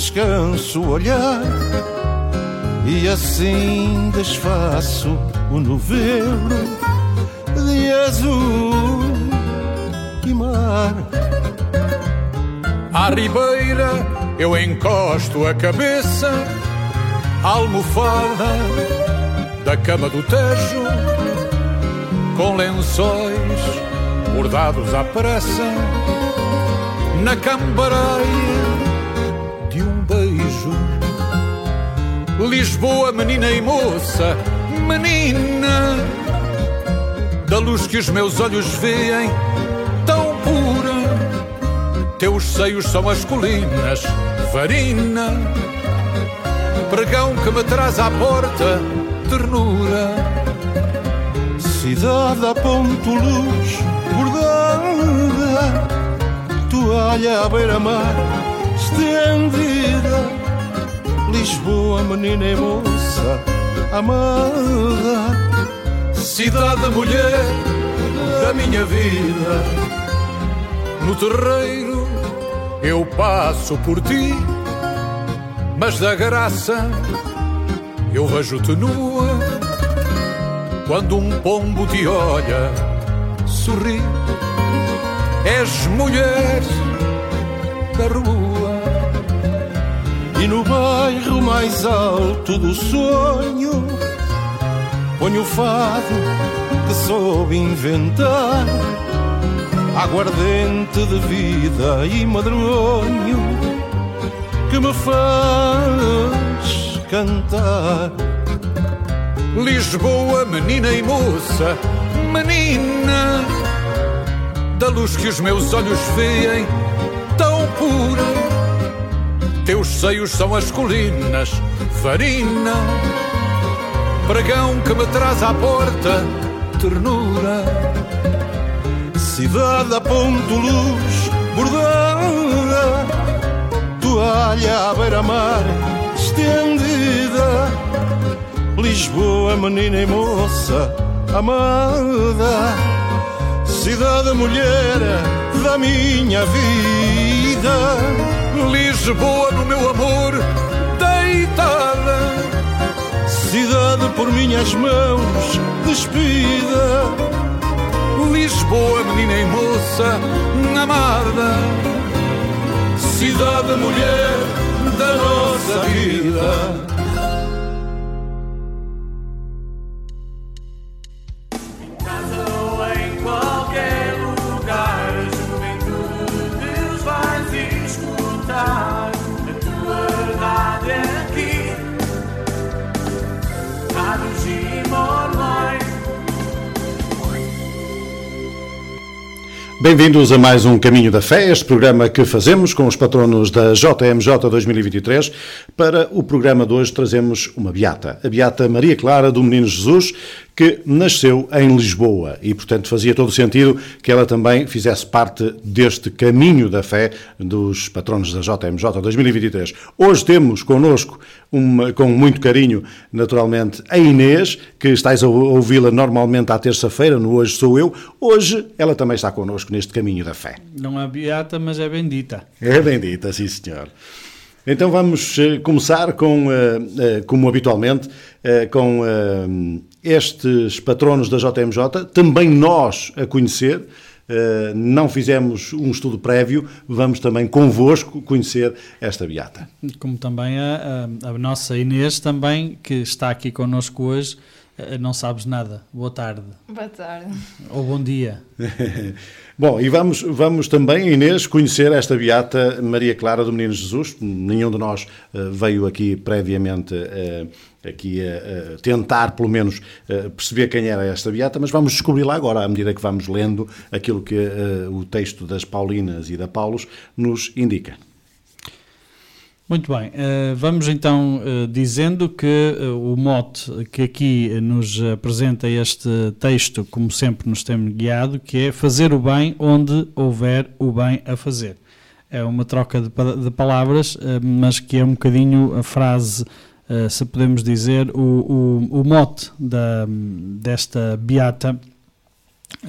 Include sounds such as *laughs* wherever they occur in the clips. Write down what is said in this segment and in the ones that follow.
descanso o olhar E assim desfaço o novelo De azul e mar. À ribeira eu encosto a cabeça à almofada da cama do Tejo com lençóis bordados à pressa na cambareia Lisboa, menina e moça, menina da luz que os meus olhos veem tão pura. Teus seios são as colinas, varina, pregão que me traz à porta, ternura. Cidade a ponto luz bordada Toalha à beira-mar estendida Lisboa, menina e moça amada Cidade mulher da minha vida. No terreiro eu passo por ti Mas da graça eu vejo-te nua. Quando um pombo te olha, sorri. És mulher da rua. No bairro mais alto do sonho. Ponho o fado que soube inventar Aguardente de vida e madronho Que me faz cantar. Lisboa, menina e moça, menina Da luz que os meus olhos veem teus seios são as colinas, farina, pregão que me traz à porta, ternura. Cidade a ponto luz, bordada, toalha à beira-mar, estendida. Lisboa, menina e moça, amada, cidade mulher da minha vida Lisboa no meu amor deitada. Cidade por minhas mãos despida. Lisboa, menina e moça amada. Cidade mulher da nossa vida. Bem-vindos a mais um Caminho da Fé, este programa que fazemos com os patronos da JMJ 2023. Para o programa de hoje trazemos uma beata, a beata Maria Clara do Menino Jesus, que nasceu em Lisboa e, portanto, fazia todo o sentido que ela também fizesse parte deste caminho da fé dos patronos da JMJ 2023. Hoje temos connosco, uma, com muito carinho, naturalmente, a Inês, que estáis a ouvi-la normalmente à terça-feira, no Hoje Sou Eu. Hoje ela também está connosco neste caminho da fé. Não é beata, mas é bendita. É bendita, sim senhor. Então vamos eh, começar com, eh, eh, como habitualmente, com estes patronos da JMJ, também nós a conhecer, Uh, não fizemos um estudo prévio, vamos também convosco conhecer esta beata. Como também a, a, a nossa Inês, também, que está aqui connosco hoje, uh, não sabes nada. Boa tarde. Boa tarde. Ou bom dia. *laughs* Bom, e vamos, vamos também, Inês, conhecer esta beata Maria Clara do Menino Jesus. Nenhum de nós uh, veio aqui previamente aqui a, a, tentar, pelo menos, perceber quem era esta beata, mas vamos descobri-la agora, à medida que vamos lendo aquilo que uh, o texto das Paulinas e da Paulos nos indica. Muito bem, uh, vamos então uh, dizendo que o mote que aqui nos apresenta este texto, como sempre nos tem guiado, que é fazer o bem onde houver o bem a fazer. É uma troca de palavras, mas que é um bocadinho a frase eh, se podemos dizer, o, o, o mote da, desta beata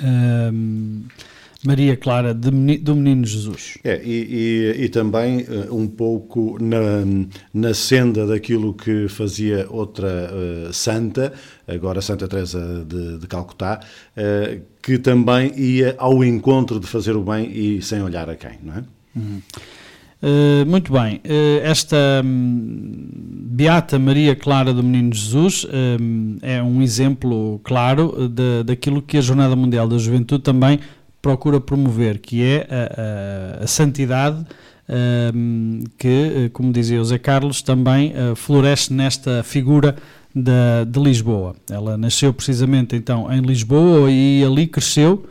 um, Maria Clara de, do Menino Jesus. É, e, e, e também uh, um pouco na, na senda daquilo que fazia outra uh, santa, agora Santa Teresa de, de Calcutá, uh, que também ia ao encontro de fazer o bem e sem olhar a quem, não é? Uhum. Uh, muito bem, uh, esta um, Beata Maria Clara do Menino Jesus um, é um exemplo claro de, daquilo que a Jornada Mundial da Juventude também procura promover, que é a, a, a santidade um, que, como dizia o Zé Carlos, também uh, floresce nesta figura de, de Lisboa. Ela nasceu precisamente então em Lisboa e ali cresceu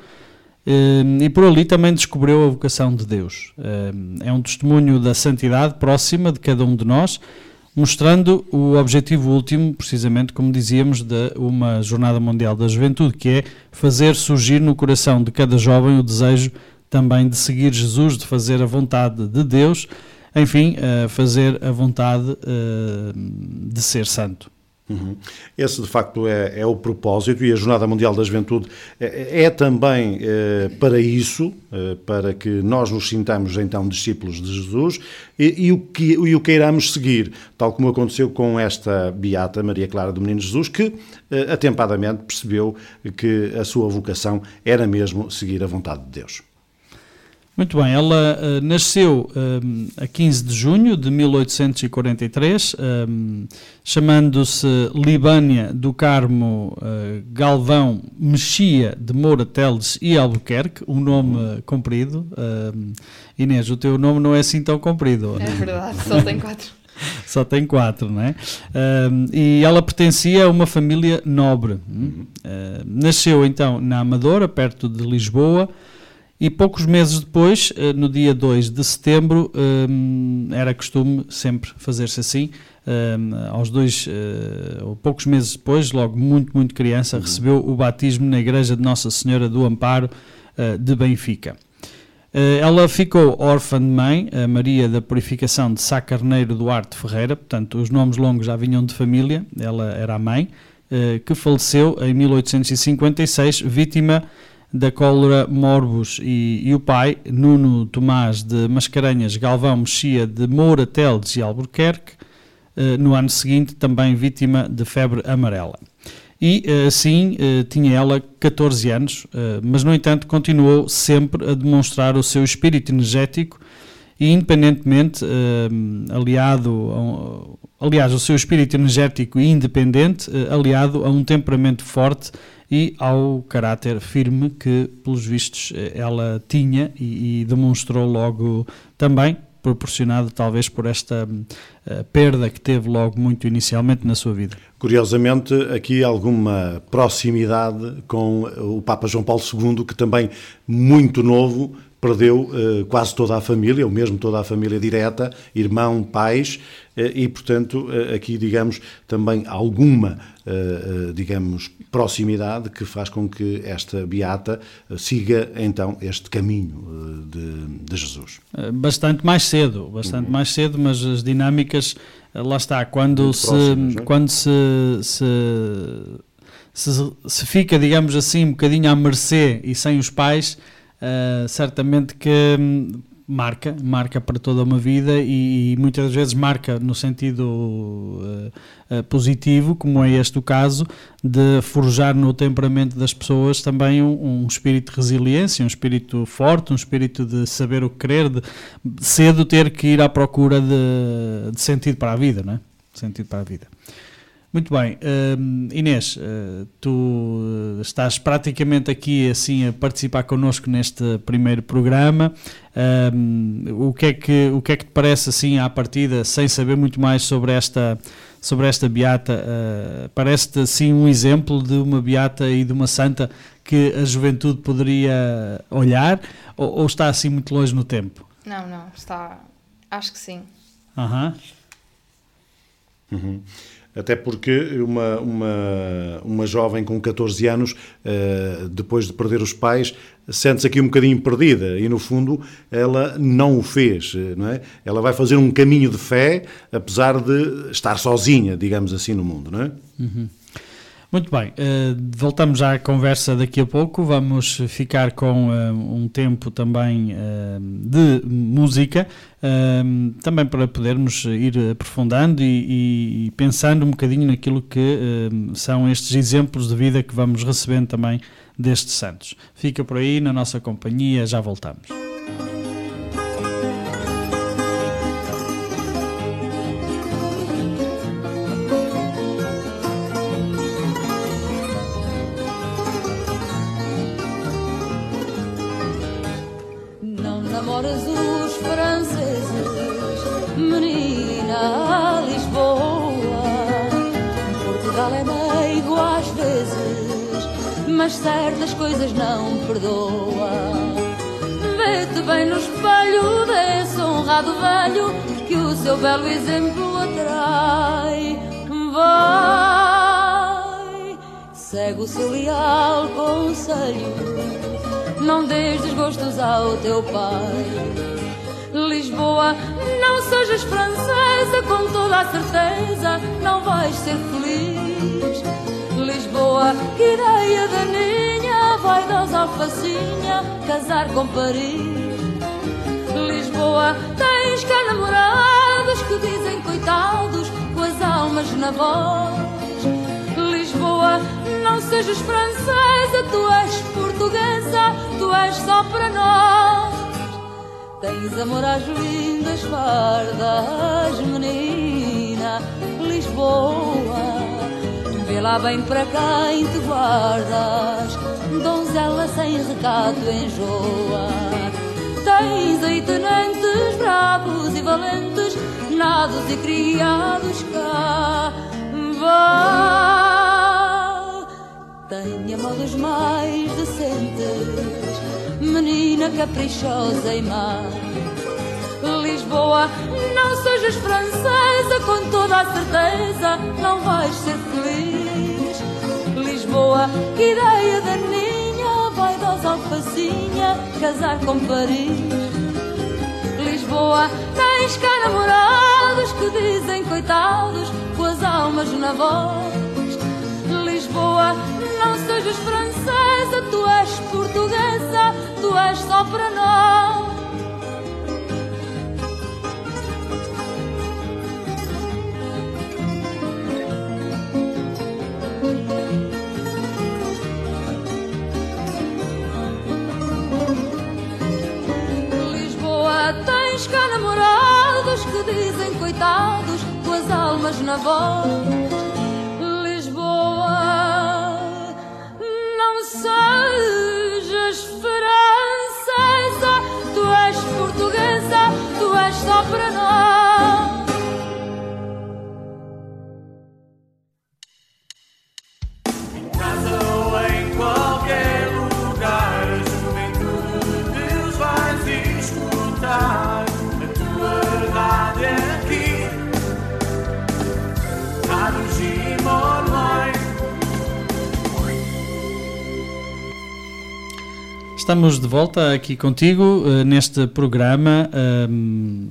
e por ali também descobriu a vocação de Deus. É um testemunho da santidade próxima de cada um de nós, mostrando o objetivo último, precisamente como dizíamos, de uma Jornada Mundial da Juventude, que é fazer surgir no coração de cada jovem o desejo também de seguir Jesus, de fazer a vontade de Deus, enfim, fazer a vontade de ser santo. Uhum. Esse, de facto, é, é, o propósito e a Jornada Mundial da Juventude é, é também é, para isso, é, para que nós nos sintamos, então, discípulos de Jesus e, e, o que, e o queiramos seguir, tal como aconteceu com esta beata Maria Clara do Menino Jesus, que é, atempadamente percebeu que a sua vocação era mesmo seguir a vontade de Deus. Muito bem, ela eh, nasceu eh, a 15 de junho de 1843, eh, chamando-se Libânia do Carmo eh, Galvão Mexia de Moura Teles e Albuquerque, um nome eh, comprido. Eh, Inês, o teu nome não é assim tão comprido. É verdade, só tem *laughs* quatro. Só tem quatro, não é? Ahm, e ela pertencia a uma família nobre. Ah, nasceu então na Amadora, perto de Lisboa, e poucos meses depois, eh, no dia 2 de setembro, hum, era costume sempre fazer-se assim. hum, aos dois, eh, ou poucos meses depois, logo muito, muito criança, recebeu o batismo na igreja de Nossa Senhora do Amparo eh, de Benfica. Eh, Ela ficou órfã de mãe, a Maria da Purificação de Sá Carneiro Duarte Ferreira, portanto, os nomes longos já vinham de família, ela era a mãe, eh, que faleceu em 1856, vítima da cólera morbus, e, e o pai, Nuno Tomás de Mascarenhas Galvão Mexia de Moura Teles e Albuquerque, eh, no ano seguinte também vítima de febre amarela. E eh, assim eh, tinha ela 14 anos, mas no entanto continuou sempre a demonstrar o seu espírito energético e independentemente aliado a aliás, o seu espírito energético e independente, aliado a um temperamento forte e ao caráter firme que, pelos vistos, eh, ela tinha e, e demonstrou logo também, proporcionado talvez por esta eh, perda que teve logo muito inicialmente na sua vida. Curiosamente, aqui alguma proximidade com o Papa João Paulo II, que também, muito novo, perdeu eh, quase toda a família, ou mesmo toda a família direta, irmão, pais, eh, e, portanto, aqui, digamos, também alguma, digamos, proximidade que faz com que esta beata eh, siga, então, este caminho eh, de, de Jesus. Eh, Bastante mais cedo, bastante mais cedo, mas as dinâmicas, eh, lá está, quando, Muito se, próximas, é? quando se, se, se, se fica, digamos assim, um bocadinho à mercê e sem os pais, eh, certamente que hum, marca, marca para toda uma vida e, e muitas vezes marca no sentido eh, eh, positivo, como é este o caso, de forjar no temperamento das pessoas também um, um espírito de resiliência, um espírito forte, um espírito de saber o que querer, de cedo ter que ir à procura de, de sentido para a vida, não é? Sentido para a vida. Muito bem, hum, Inês, eh, tu eh, estás praticamente aqui assim a participar connosco neste primeiro programa. Hum, o, que é que, o que é que te parece assim à partida, sem saber muito mais sobre esta, sobre esta beata? eh, Parece-te assim um exemplo de uma beata e de uma santa que a juventude poderia olhar ou, ou está assim muito longe no tempo? Não, não, está. Acho que sim. Aham. Até porque uma, uma, uma jovem com 14 anos, eh, depois de perder os pais, sente-se aqui um bocadinho perdida e, no fundo, ela não o fez, eh, não é? Ela vai fazer um caminho de fé, apesar de estar sozinha, digamos assim, no mundo, não é? Muito bem, eh, voltamos à conversa daqui a pouco. Vamos ficar com eh, um tempo também eh, de música, também para podermos ir aprofundando e, pensando um bocadinho naquilo que são estes exemplos de vida que vamos recebendo também destes santos. Fica por aí na nossa companhia, já voltamos. Mas certas coisas não perdoa. Vê-te bem no espelho desse honrado velho que o seu belo exemplo atrai. Vai, segue o seu leal conselho não dês desgostos ao teu pai. Lisboa, não sejas francesa, com toda a certeza não vais ser feliz. Lisboa, que ideia daninha, vaidosa alfacinha, casar com Paris. Lisboa, tens cá namorados que dizem coitados, com as almas na voz. Lisboa, não sejas francesa, tu és portuguesa, tu és só para nós. Tens amor às lindas fardas, menina, Lisboa. Vê lá bem para quem te guardas, donzela sem recado enjoa. Tens aí tenentes bravos e valentes, nados e criados cá. Vá, tenha modos mais decentes, menina caprichosa e má. Lisboa, não sejas francesa, com toda a certeza não vais ser feliz. Lisboa, que ideia daninha, vaidosa alfacinha, casar com Paris. Lisboa, tens cá namorados que dizem coitados, com as almas na voz. Lisboa, não sejas francesa, tu és portuguesa, tu és só para nós. Cá namorados que dizem coitados, com as almas na voz. Lisboa, não sejas francesa, tu és portuguesa, tu és só para nós. Estamos de volta aqui contigo eh, neste programa ehm,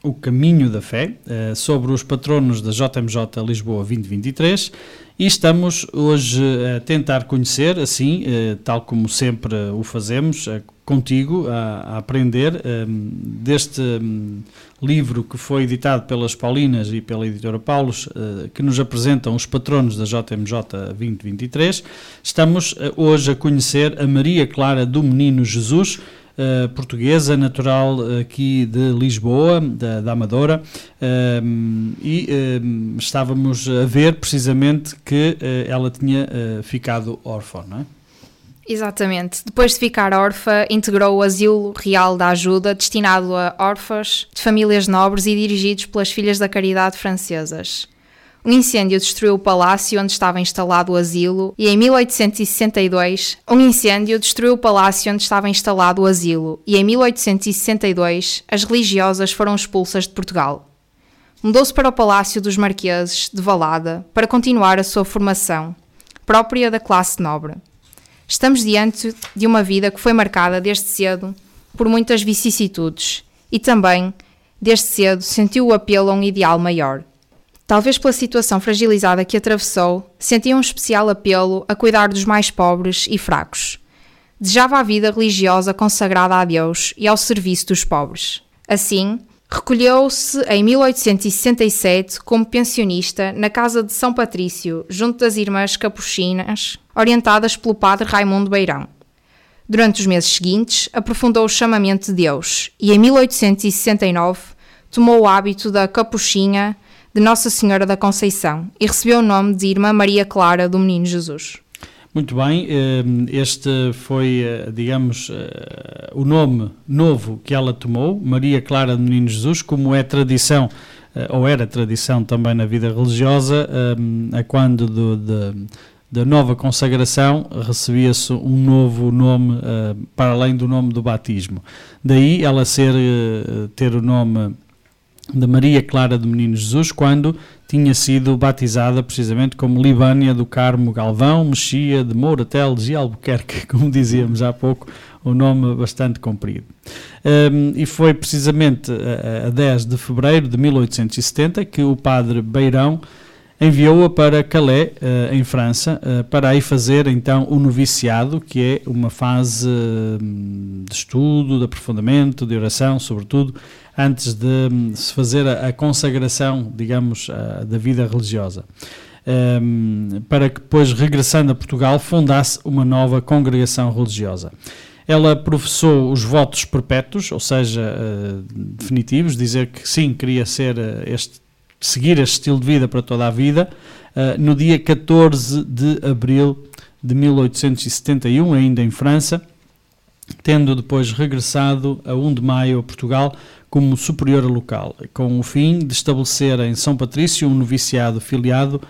O Caminho da Fé, eh, sobre os patronos da JMJ Lisboa 2023 e estamos hoje a tentar conhecer, assim, eh, tal como sempre o fazemos, contigo, a, a aprender ehm, deste hum, livro que foi editado pelas Paulinas e pela editora Paulos, eh, que nos apresentam os patronos da JMJ 2023. Estamos eh, hoje a conhecer a Maria Clara do Menino Jesus, eh, portuguesa, natural aqui de Lisboa, da, da Amadora, ehm, e ehm, estávamos a ver precisamente que ela tinha ficado órfã, não é? Exatamente. Depois de ficar órfã, integrou o Asilo Real da Ajuda, destinado a órfãos de famílias nobres e dirigidos pelas Filhas da Caridade francesas. Um incêndio destruiu o palácio onde estava instalado o asilo e em 1862, um incêndio destruiu o palácio onde estava instalado o asilo e em 1862 as religiosas foram expulsas de Portugal. Mudou-se para o Palácio dos Marqueses de Valada para continuar a sua formação, própria da classe nobre. Estamos diante de uma vida que foi marcada desde cedo por muitas vicissitudes e também, desde cedo, sentiu o apelo a um ideal maior. Talvez pela situação fragilizada que atravessou, sentia um especial apelo a cuidar dos mais pobres e fracos. Desejava a vida religiosa consagrada a Deus e ao serviço dos pobres. Assim, recolheu-se em 1867 como pensionista na casa de São Patrício, junto das irmãs capuchinas, orientadas pelo padre Raimundo Beirão. Durante os meses seguintes, aprofundou o chamamento de Deus e em 1869 tomou o hábito da capuchinha de Nossa Senhora da Conceição e recebeu o nome de Irmã Maria Clara do Menino Jesus. Muito bem, eh, este foi, eh, digamos, eh, o nome novo que ela tomou, Maria Clara do Menino Jesus, como é tradição, ou era tradição também na vida religiosa, a quando do, de, da nova consagração recebia-se um novo nome para além do nome do batismo. Daí ela ser, ter o nome de Maria Clara do Menino Jesus, quando tinha sido batizada precisamente como Libânia do Carmo Galvão, Mexia de Moura Teles e Albuquerque, *laughs* como dizíamos há pouco, um nome bastante comprido. Um, e foi precisamente a, a 10 de fevereiro de 1870 que o padre Beirão enviou-a para Calais, uh, em França, uh, para aí fazer então o noviciado, que é uma fase uh, de estudo, de aprofundamento, de oração, sobretudo, antes de um, se fazer a, consagração, digamos, da vida religiosa. Um, para que depois, regressando a Portugal, fundasse uma nova congregação religiosa. Ela professou os votos perpétuos, ou seja, uh, definitivos, dizer que sim, queria ser este, seguir este estilo de vida para toda a vida, uh, no dia 14 de abril de 1871, ainda em França, tendo depois regressado a 1 de maio a Portugal como superior local, com o fim de estabelecer em São Patrício um noviciado filiado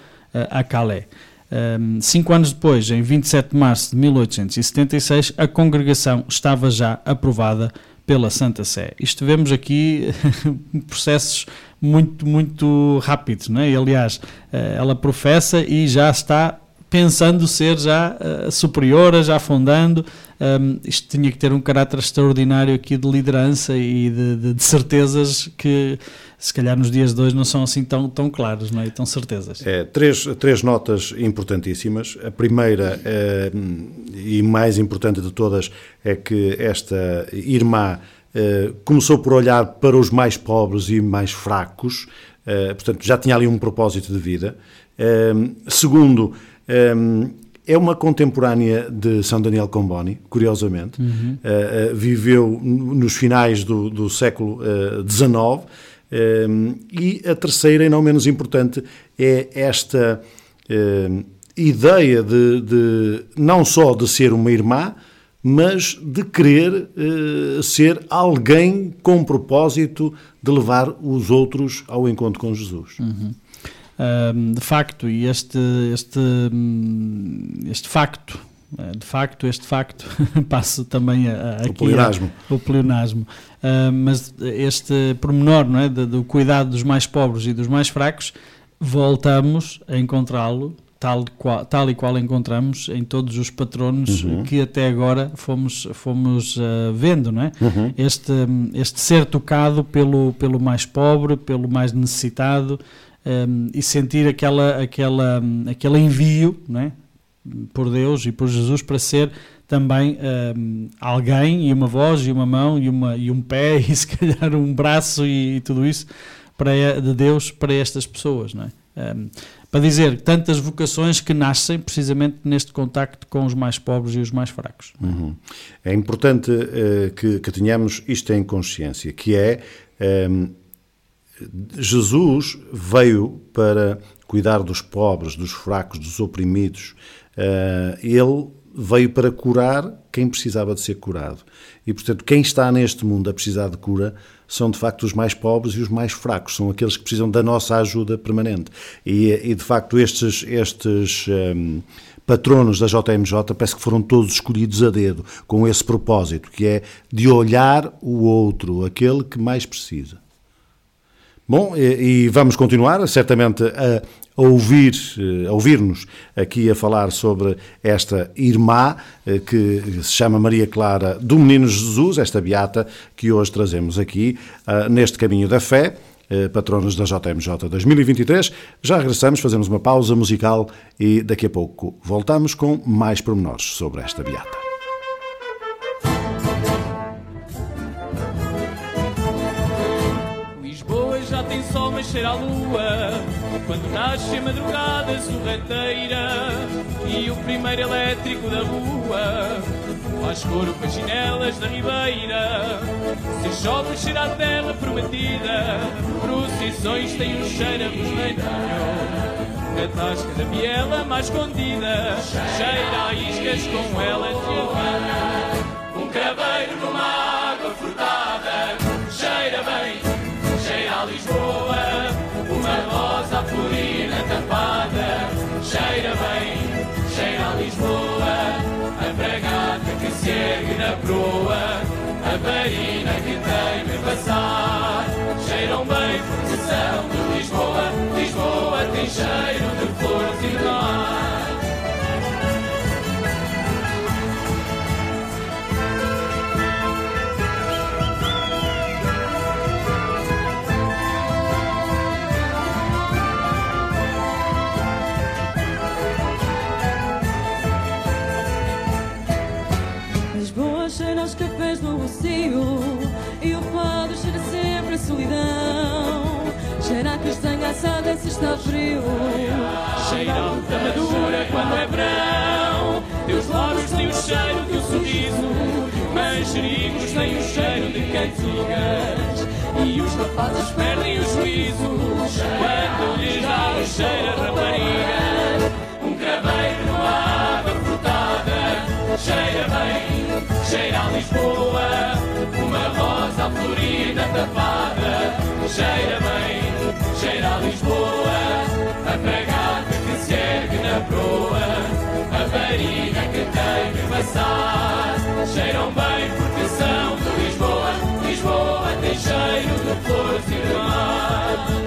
a Calais. Um, cinco anos depois, em 27 de março de 1876, a congregação estava já aprovada pela Santa Sé. Isto vemos aqui *laughs* processos muito, muito rápidos, não é? E, aliás, eh, ela professa e já está pensando ser já uh, superiora, já fundando. Um, isto tinha que ter um caráter extraordinário aqui de liderança e de, de, de, certezas que se calhar nos dias de hoje não são assim tão, tão claras, não é? tão certezas. É, três, três notas importantíssimas. A primeira é, e mais importante de todas é que esta irmã é, começou por olhar para os mais pobres e mais fracos, é, portanto já tinha ali um propósito de vida. segundo, é uma contemporânea de São Daniel Comboni, curiosamente. Uhum. Uh, uh, viveu nos finais do, do século XIX. Uh, e a terceira, e não menos importante, é esta ideia de, de, não só de ser uma irmã, mas de querer ser alguém com propósito de levar os outros ao encontro com Jesus. Uhum de facto, e este, este, hum, este facto, eh, de facto, este facto *laughs* passa também a, a o pleonasmo. A, o pleonasmo. Uh, mas este pormenor não é, do, do cuidado dos mais pobres e dos mais fracos, voltamos a encontrá-lo tal, qual, tal e qual encontramos em todos os patronos uhum. que até agora fomos, fomos uh, vendo, não é? Uhum. Este, este ser tocado pelo, pelo mais pobre, pelo mais necessitado, um, e sentir aquela, aquela, aquele envio é? por Deus e por Jesus para ser também um, alguém e uma voz e uma mão e, uma, e um pé *laughs* e se calhar um braço e, e tudo isso para, de Deus para estas pessoas. Não é? Um, para dizer tantas vocações que nascem precisamente neste contacto com os mais pobres e os mais fracos. Uhum. É importante uh, que, que tenhamos isto em consciência, que é um, Jesus veio para cuidar dos pobres, dos fracos, dos oprimidos. Eh, ele veio para curar quem precisava de ser curado. E, portanto, quem está neste mundo a precisar de cura são, de facto, os mais pobres e os mais fracos. São aqueles que precisam da nossa ajuda permanente. E, e de facto, estes, estes um, patronos da JMJ parece que foram todos escolhidos a dedo, com esse propósito, que é de olhar o outro, aquele que mais precisa. Bom, e, e vamos continuar, certamente, a, a ouvir, a ouvir-nos aqui a falar sobre esta irmã eh, que se chama Maria Clara do Menino Jesus, esta beata que hoje trazemos aqui uh, neste caminho da fé, patronos da JMJ 2023. Já regressamos, fazemos uma pausa musical e daqui a pouco voltamos com mais pormenores sobre esta beata. Cheira a lua Quando nasce a madrugada sorrateira E o primeiro elétrico da rua Faz coro com as janelas da ribeira. Se chove cheira a terra prometida Procissões têm um cheiro a rosneirinho na tasca da biela mais escondida Cheira a iscas com ela de Um craveiro numa água furtada Cheira bem, cheira a Lisboa rosa florina tapada, cheira bem, cheira a Lisboa, a bragata que se ergue na proa, a barina que tem de passar, cheiram bem procissão de Lisboa, Lisboa tem cheiro de flores e de mar. A castanha assada se está frio. Cheira a fruta madura quando é verão. Teus lábios têm o cheiro do sorriso. Manjericos têm o cheiro de cantigas e os rapazes perdem o juízo. Quando lhes dá o cheiro a rapariga. Um craveiro numa água furtada. Cheira bem, cheira a Lisboa. Uma rosa florida tapada. Cheira bem, cheira a Lisboa. A fragata que se ergue na proa, a varinha que tem que passar, cheiram bem porque são de Lisboa. Lisboa tem cheiro de flores e de mar.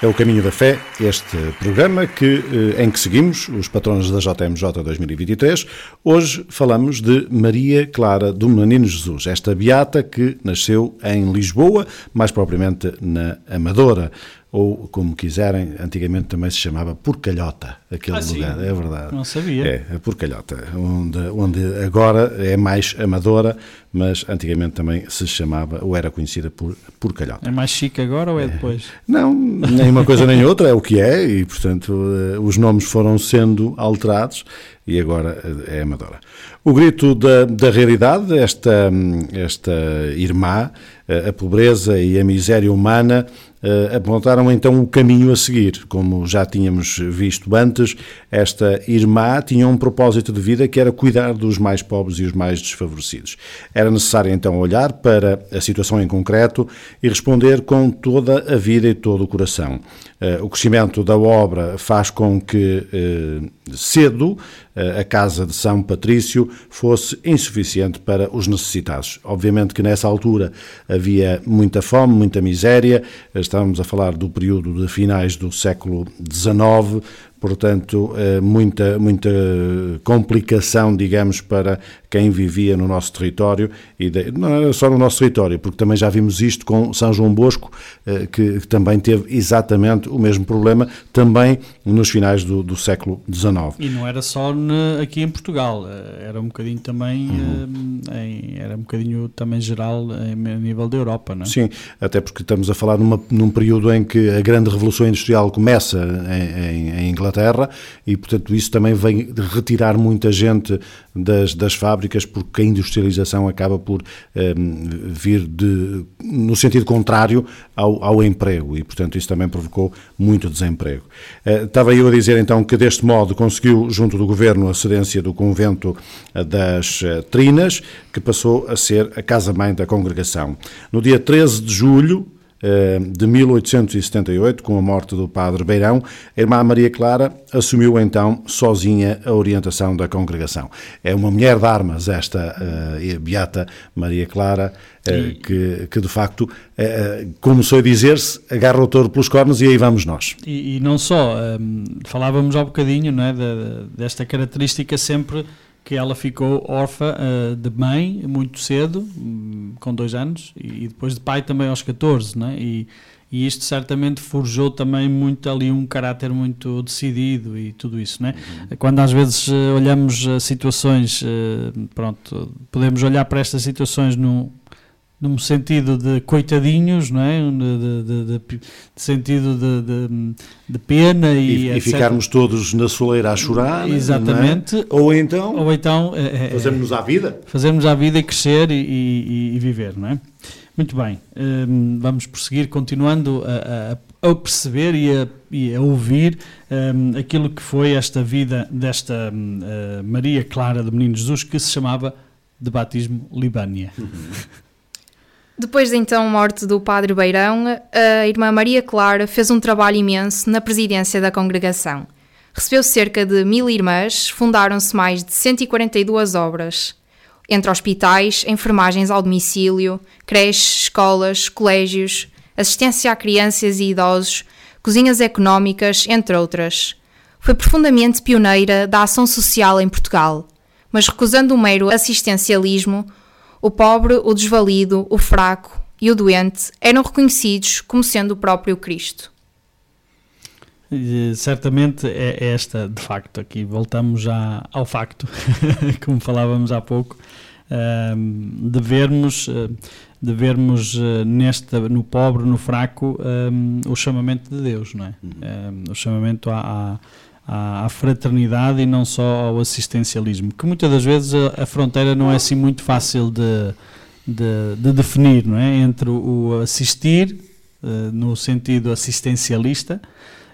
É o Caminho da Fé, este programa que, eh, em que seguimos os patronos da JMJ 2023. Hoje falamos de Maria Clara do Menino Jesus, esta beata que nasceu em Lisboa, mais propriamente na Amadora, ou como quiserem, antigamente também se chamava Porcalhota, aquele Ah, sim? lugar, é verdade. Não sabia. É, a Porcalhota, onde, onde agora é mais Amadora, mas antigamente também se chamava, ou era conhecida por Porcalhota. É mais chique agora ou é depois? Não, nem uma coisa nem outra, é o que é, e portanto eh, os nomes foram sendo alterados e agora eh, é Amadora. O grito da, da realidade, esta, hum, esta irmã, a pobreza e a miséria humana, eh, apontaram então o caminho a seguir. Como já tínhamos visto antes, esta irmã tinha um propósito de vida que era cuidar dos mais pobres e os mais desfavorecidos. Era necessário então olhar para a situação em concreto e responder com toda a vida e todo o coração. Eh, O crescimento da obra faz com que eh, cedo a casa de São Patrício fosse insuficiente para os necessitados. Obviamente que nessa altura havia muita fome, muita miséria, estávamos a falar do período de finais do século XIX, portanto, eh, muita, muita complicação, digamos, para quem vivia no nosso território, e de- não era só no nosso território, porque também já vimos isto com São João Bosco, eh, que também teve exatamente o mesmo problema, também nos finais do, do século XIX. E não era só na- aqui em Portugal, eh, era um bocadinho também, eh, em- era um bocadinho também geral eh, a nível da Europa, não é? Sim, até porque estamos a falar numa, num período em que a grande revolução industrial começa em, em- em Inglaterra e, portanto, isso também vem retirar muita gente das, das fábricas porque a industrialização acaba por eh, vir de, no sentido contrário ao, ao emprego e, portanto, isso também provocou muito desemprego. Eh, estava eu a dizer então que deste modo conseguiu, junto do governo, a cedência do convento eh, das eh, Trinas, que passou a ser a casa-mãe da congregação. No dia 13 de julho de 1878, com a morte do padre Beirão, a irmã Maria Clara assumiu então sozinha a orientação da congregação. É uma mulher de armas esta eh, beata Maria Clara, eh, que, que de facto, eh, eh, começou a dizer-se, agarra o touro pelos cornos e aí vamos nós. E, e não só, hum, falávamos há bocadinho não é, da- desta característica sempre que ela ficou órfã ah, de mãe muito cedo, hum, com dois anos, e, e depois de pai também aos 14, não é? E, e isto certamente forjou também muito ali um caráter muito decidido e tudo isso, não é? Quando às vezes eh, olhamos situações, eh, pronto, podemos olhar para estas situações num, num sentido de coitadinhos, não é? De, de- de- de- sentido de, pena e, E, e ficarmos todos na soleira a chorar. é? Exatamente. Ou então, Ou então eh, eh, fazemos-nos à vida. fazermos a vida e crescer e, e- viver, não é? Muito bem, um, vamos prosseguir continuando a, a, a perceber e a, e a ouvir um, aquilo que foi esta vida desta um, uh, Maria Clara do Menino Jesus que se chamava de batismo Libânia. Depois da então morte do padre Beirão, a irmã Maria Clara fez um trabalho imenso na presidência da congregação. Recebeu cerca de mil irmãs, fundaram-se mais de 142 obras, entre hospitais, enfermagens ao domicílio, creches, escolas, colégios, assistência a crianças e idosos, cozinhas económicas, entre outras. Foi profundamente pioneira da ação social em Portugal, mas recusando o mero assistencialismo, o pobre, o desvalido, o fraco e o doente eram reconhecidos como sendo o próprio Cristo. E, certamente é esta, de facto, aqui voltamos já ao facto, *laughs* como falávamos há pouco, de vermos, de vermos eh, nesta, no pobre, no fraco, o chamamento de Deus, não é? Uhum. o chamamento à, à, à, fraternidade e não só ao assistencialismo, que muitas das vezes a, a fronteira não é assim muito fácil de, de, de definir, não é? Entre o assistir, eh, no sentido assistencialista,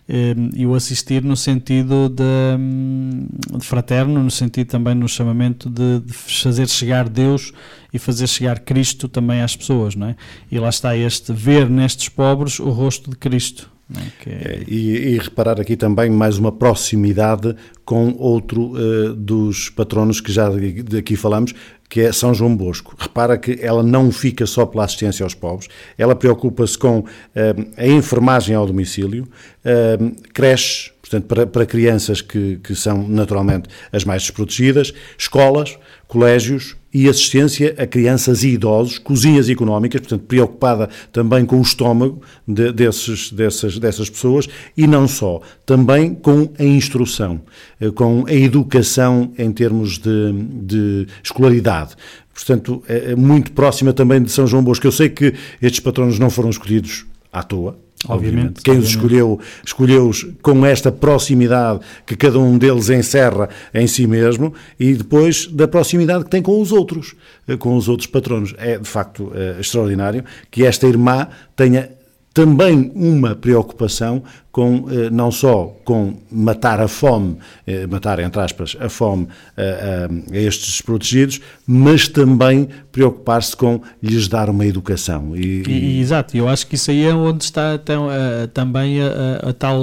Ehm, e o assistir no sentido de, hum, de, fraterno, no sentido também no chamamento de, de, fazer chegar Deus e fazer chegar Cristo também às pessoas, não é? E lá está este ver nestes pobres o rosto de Cristo. É? É, e, e, reparar aqui também mais uma proximidade com outro uh, dos patronos que já daqui falamos, que é São João Bosco. Repara que ela não fica só pela assistência aos pobres, ela preocupa-se com uh, a enfermagem ao domicílio, uh, creches, portanto, para, para crianças que, que são naturalmente as mais desprotegidas, escolas, colégios e assistência a crianças e idosos, cozinhas económicas, portanto, preocupada também com o estômago de, desses, dessas, dessas pessoas e não só, também com a instrução, eh, com a educação em termos de, de escolaridade portanto, é, é muito próxima também de São João Bosco. Eu sei que estes patronos não foram escolhidos à toa, Obviamente. Quem os escolheu, escolheu-os com esta proximidade que cada um deles encerra em si mesmo e depois da proximidade que tem com os outros, eh, com os outros patronos. É de facto é, extraordinário que esta irmã tenha também uma preocupação com eh, não só com matar a fome, eh, matar entre aspas a fome a, a, a estes desprotegidos, mas também preocupar-se com lhes dar uma educação. E, e, exato, eu acho que isso aí é onde está então, a, também a, tal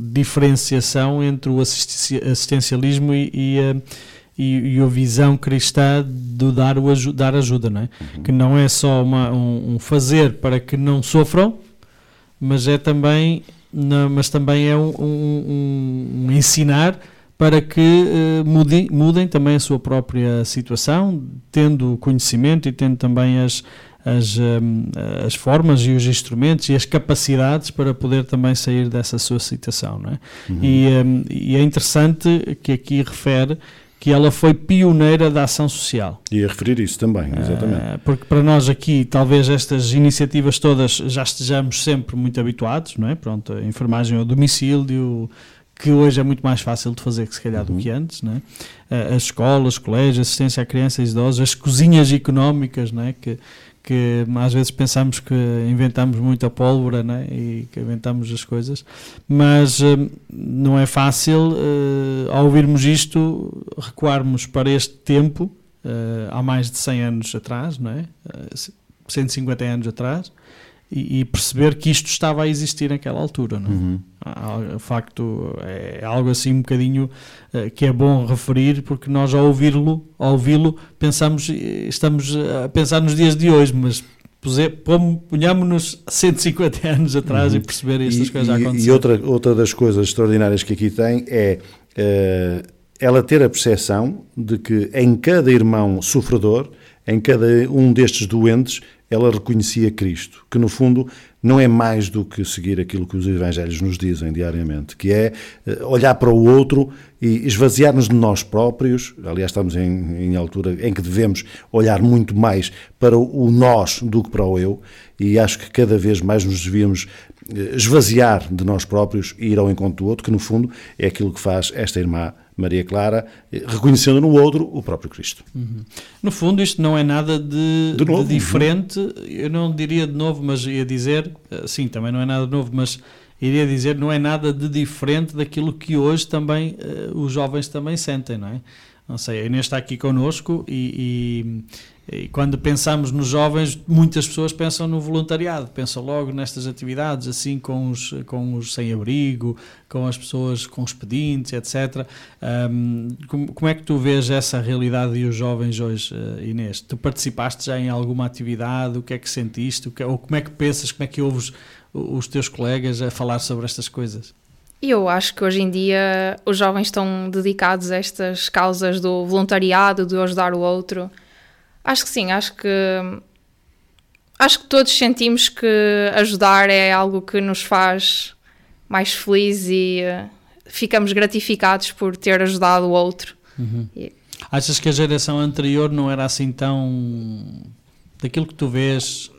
diferenciação entre o assistencialismo e, e e, e, a visão cristã do dar, o, dar ajuda, não é? Uhum. Que não é só uma, um, um, fazer para que não sofram, mas é também, não, mas também é um, um, um ensinar para que uh, mudem, mudem também a sua própria situação, tendo conhecimento e tendo também as, as, um, as formas e os instrumentos e as capacidades para poder também sair dessa sua situação. Não é? Uhum. E, um, e é interessante que aqui refere que ela foi pioneira da ação social. E a referir isso também, exatamente. Uh, porque para nós aqui, talvez estas iniciativas todas já estejamos sempre muito habituados, não é? Pronto, a enfermagem ao domicílio, que hoje é muito mais fácil de fazer que se calhar uhum. do que antes, é? Uh, as escolas, colégios, assistência a crianças e idosos, as cozinhas económicas, não é? Que, que às vezes pensamos que inventamos muita pólvora né? e que inventamos as coisas, mas uh, não é fácil, uh, ao ouvirmos isto, recuarmos para este tempo, uh, há mais de 100 anos atrás, não é? 150 anos atrás, e, e, perceber que isto estava a existir naquela altura. Não é? Uhum. Facto, é algo assim um bocadinho uh, que é bom referir, porque nós ao ouvi-lo, ao ouvi-lo, pensamos, estamos a pensar nos dias de hoje, mas ponhamos-nos *laughs* 150 anos atrás uhum. e perceber estas e, coisas a acontecer. E outra, outra das coisas extraordinárias que aqui tem é uh, ela ter a percepção de que em cada irmão sofredor, em cada um destes doentes, ela reconhecia Cristo, que no fundo não é mais do que seguir aquilo que os evangelhos nos dizem diariamente, que é eh, olhar para o outro e esvaziar-nos de nós próprios. Aliás, estamos em, em, altura em que devemos olhar muito mais para o nós do que para o eu, e acho que cada vez mais nos devíamos eh, esvaziar de nós próprios e ir ao encontro do outro, que no fundo é aquilo que faz esta irmã Maria Clara, eh, reconhecendo no outro o próprio Cristo. Uhum. No fundo, isto não é nada de, de, novo, de diferente, eu não diria de novo, mas ia dizer, eh, sim, também não é nada de novo, mas iria dizer, não é nada de diferente daquilo que hoje também uh, os jovens também sentem, não é? Não sei, a Inês está aqui connosco e, e, e, quando pensamos nos jovens, muitas pessoas pensam no voluntariado, pensam logo nestas atividades, assim com os, com os sem-abrigo, com as pessoas com os pedintes, etc. Um, como, como, é que tu vês essa realidade e os jovens hoje, uh, Inês? Tu participaste já em alguma atividade? O que é que sentiste? Que, ou como é que pensas? Como é que ouves os teus colegas a falar sobre estas coisas? Eu acho que hoje em dia os jovens estão dedicados a estas causas do voluntariado, de ajudar o outro. Acho que sim, acho que acho que todos sentimos que ajudar é algo que nos faz mais felizes e uh, ficamos gratificados por ter ajudado o outro. Uhum. E... Achas que a geração anterior não era assim tão daquilo que tu vês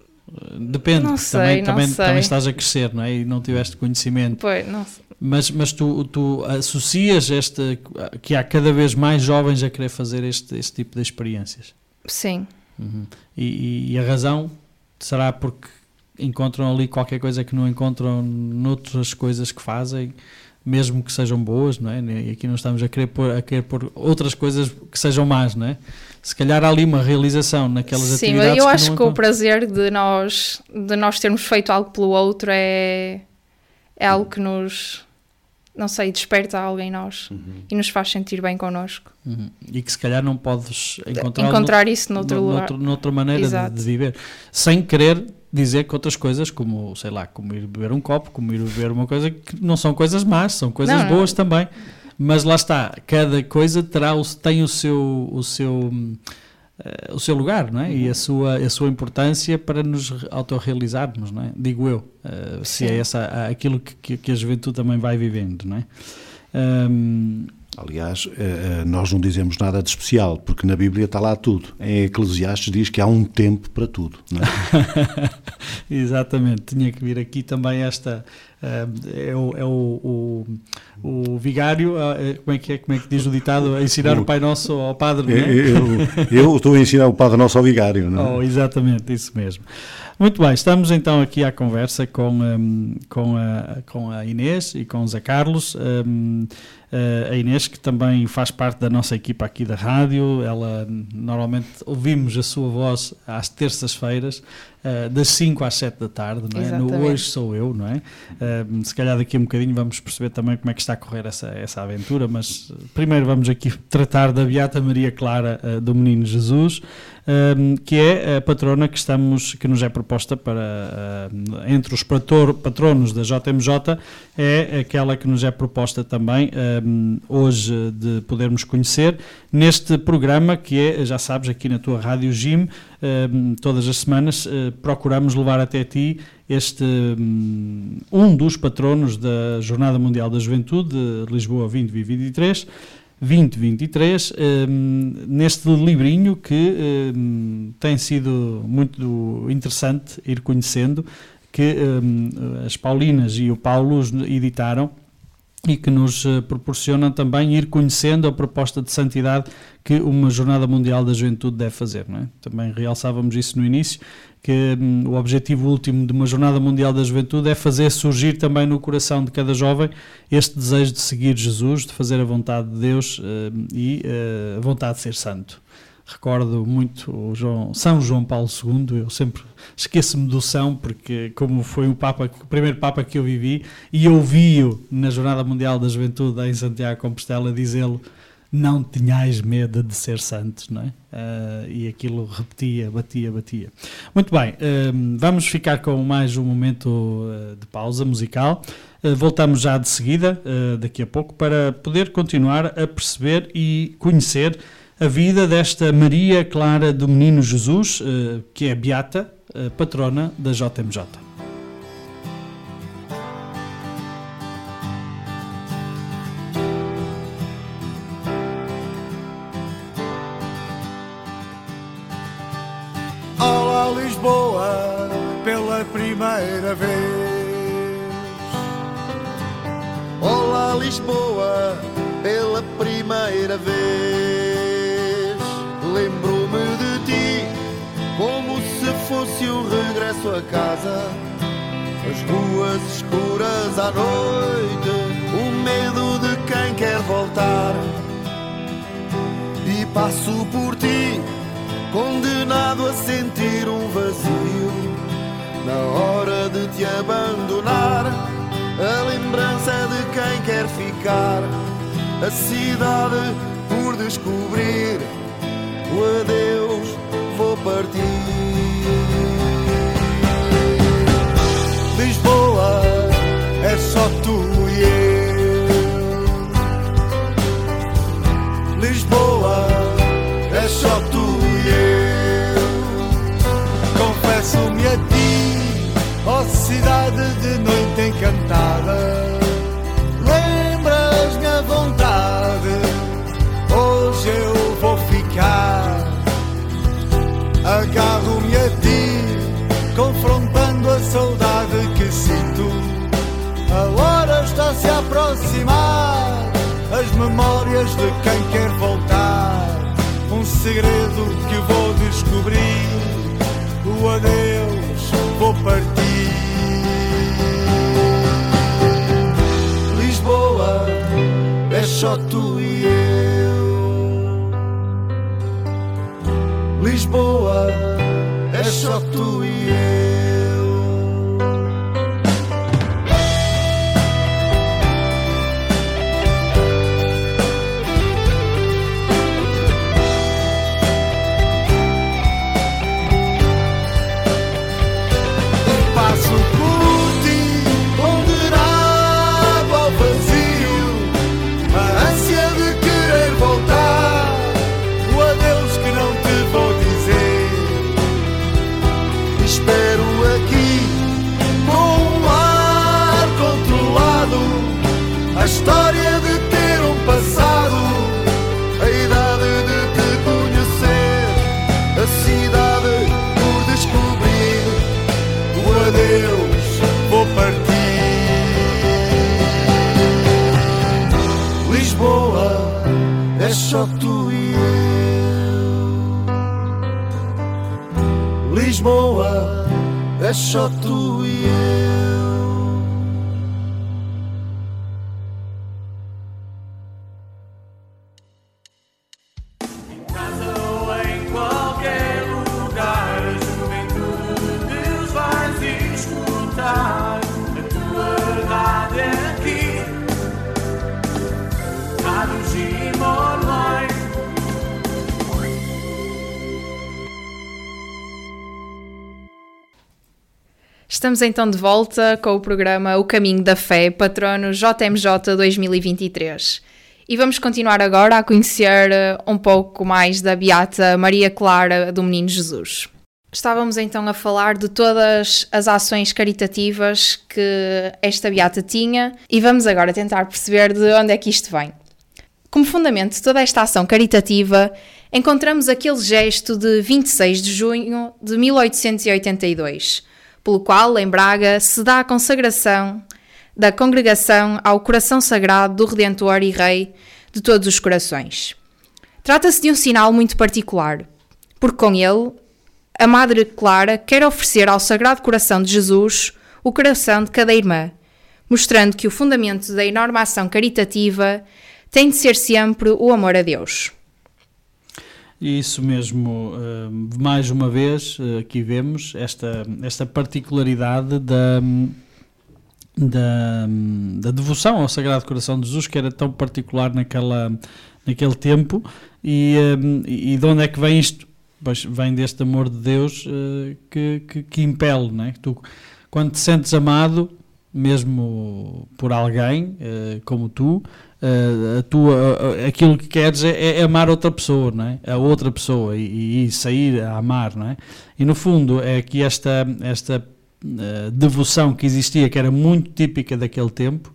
Depende, não sei, também, também, também estás a crescer, não é? E não tiveste conhecimento. Pois, não sei. Mas, mas tu, tu associas esta, que há cada vez mais jovens a querer fazer este, este tipo de experiências? Sim. Uhum. E, e, a razão será porque encontram ali qualquer coisa que não encontram noutras coisas que fazem, mesmo que sejam boas, não é? E aqui não estamos a querer pôr, a querer pôr outras coisas que sejam más, não é? se calhar há ali uma realização naquelas Sim, atividades. Sim, eu acho que, que o prazer de nós, de nós termos feito algo pelo outro é, é algo que nos, não sei, desperta algo em nós uhum. e nos faz sentir bem connosco. Uhum. E que se calhar não podes encontrar, encontrar isso noutro no, lugar. noutra maneira de, de, viver, sem querer dizer que outras coisas, como, sei lá, como ir beber um copo, como ir beber uma coisa, que não são coisas más, são coisas não, boas não. também mas lá está, cada coisa terá o, tem o seu, o seu, uh, o seu lugar não é? Uhum. e a sua, a sua importância para nos autorrealizarmos, não é? digo eu, uh, se é essa, aquilo que, que, a juventude também vai vivendo. Não é? Um, Aliás, eh, nós não dizemos nada de especial, porque na Bíblia está lá tudo. Em Eclesiastes diz que há um tempo para tudo. É? *laughs* Exatamente, tinha que vir aqui também esta, é, é, o, é o, o, o, vigário, é, como é, que é, como é que diz o ditado, a ensinar o, Pai Nosso ao Padre, é? Eu, eu, estou a ensinar o Padre Nosso ao vigário, não é? Oh, exatamente, isso mesmo. Muito bem, estamos então aqui à conversa com, um, com, a, com a Inês e com o Zé Carlos. Um, Uh, a Inês, que também faz parte da nossa equipa aqui da rádio, ela normalmente ouvimos a sua voz às terças-feiras, uh, das 5 às 7 da tarde, não é? No Hoje Sou Eu, não é? Uh, se calhar daqui a um bocadinho vamos perceber também como é que está a correr essa, essa aventura, mas primeiro vamos aqui *laughs* tratar da Beata Maria Clara do Menino Jesus, que é a patrona que, estamos, que nos é proposta para, entre os patronos da JMJ, é aquela que nos é proposta também hoje de podermos conhecer neste programa que é, já sabes, aqui na tua Rádio Jim, todas as semanas uh, procuramos levar até ti este um dos patronos da Jornada Mundial da Juventude de Lisboa 2023 2023, um, neste livrinho que um, tem sido muito interessante ir conhecendo, que um, as Paulinas e o Paulo editaram e que nos eh, proporciona também ir conhecendo a proposta de santidade que uma Jornada Mundial da Juventude deve fazer. É? Também realçávamos isso no início, que hum, o objetivo último de uma Jornada Mundial da Juventude é fazer surgir também no coração de cada jovem este desejo de seguir Jesus, de fazer a vontade de Deus hum, e uh, a vontade de ser santo recordo muito o João, São João Paulo II, eu sempre esqueço-me do São, porque como foi o, Papa, o primeiro Papa que eu vivi, e ouvi-o na Jornada Mundial da Juventude em Santiago Compostela dizê-lo, não tenhais medo de ser santos, não é? Uh, e aquilo repetia, batia, batia. Muito bem, uh, vamos ficar com mais um momento uh, de pausa musical. voltamos já de seguida, daqui a pouco, para poder continuar a perceber e conhecer a vida desta Maria Clara do Menino Jesus, eh, que é beata, eh, patrona da JMJ. Olá Lisboa, pela primeira vez. Olá Lisboa, pela primeira primeira vez. Lembro-me de ti como se fosse um regresso a casa. As ruas escuras à noite, o medo de quem quer voltar. E passo por ti, condenado a sentir um vazio. Na hora de te abandonar, a lembrança de quem quer ficar. A cidade por descobrir, o adeus vou partir. Lisboa é só tu e eu. Lisboa é só tu e eu. Confesso-me a ti, ó cidade de noite encantada. De quem quer voltar. Um segredo que vou descobrir, o adeus vou partir. Lisboa é só tu e eu. Lisboa é só tu e eu. Só tu e eu. Lisboa é só tu e eu. Estamos então de volta com o programa O Caminho da Fé, patrono JMJ 2023. E vamos continuar agora a conhecer eh, um pouco mais da Beata Maria Clara do Menino Jesus. Estávamos então a falar de todas as ações caritativas que esta Beata tinha e vamos agora tentar perceber de onde é que isto vem. Como fundamento de toda esta ação caritativa, encontramos aquele gesto de 26 de junho de 1882, pelo qual, em Braga, se dá a consagração da congregação ao coração sagrado do Redentor e Rei de todos os corações. Trata-se de um sinal muito particular, porque com ele, a Madre Clara quer oferecer ao Sagrado Coração de Jesus o coração de cada irmã, mostrando que o fundamento da enorme ação caritativa tem de ser sempre o amor a Deus. Isso mesmo, eh, mais uma vez, eh, aqui vemos esta, esta particularidade da, da, da devoção ao Sagrado Coração de Jesus, que era tão particular naquela, naquele tempo, e, eh, e de onde é que vem isto? Pois vem deste amor de Deus eh, que, que, que impele, não é? Tu, quando te sentes amado, mesmo por alguém eh, como tu, eh, a tua, a- aquilo que queres é, é amar outra pessoa, não é? A outra pessoa e, e sair a amar, não é? E no fundo é que esta, esta eh, devoção que existia, que era muito típica daquele tempo,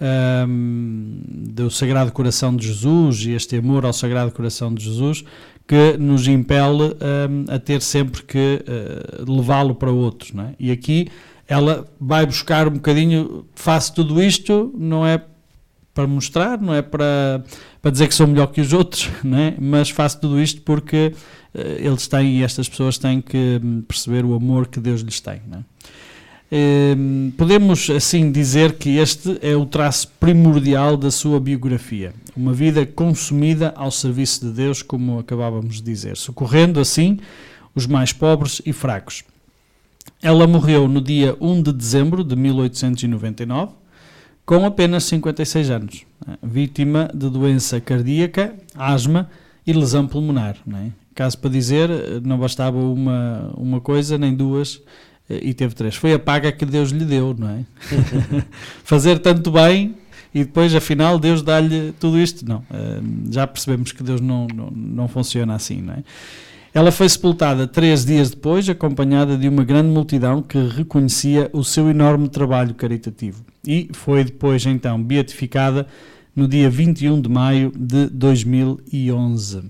ahm, do Sagrado Coração de Jesus e este amor ao Sagrado Coração de Jesus, que nos impele ahm, a ter sempre que eh, levá-lo para outros, não é? E aqui ela vai buscar um bocadinho, faço tudo isto, não é para mostrar, não é para, para dizer que sou melhor que os outros, *laughs* não é? mas faço tudo isto porque eh, eles têm e estas pessoas têm que hum, perceber o amor que Deus lhes tem. Não é? Hum, podemos assim dizer que este é o traço primordial da sua biografia, uma vida consumida ao serviço de Deus, como acabávamos de dizer, socorrendo assim os mais pobres e fracos. Ela morreu no dia 1 de dezembro de 1899, com apenas 56 anos, né? vítima de doença cardíaca, asma e lesão pulmonar. É? Caso para dizer, não bastava uma, uma coisa nem duas eh, e teve três. Foi a paga que Deus lhe deu, não é? *laughs* Fazer tanto bem e depois, afinal, Deus dá-lhe tudo isto? Não. Eh, já percebemos que Deus não, não, não funciona assim, não é? Ela foi sepultada três dias depois, acompanhada de uma grande multidão que reconhecia o seu enorme trabalho caritativo. E foi depois, então, beatificada no dia 21 de maio de 2011.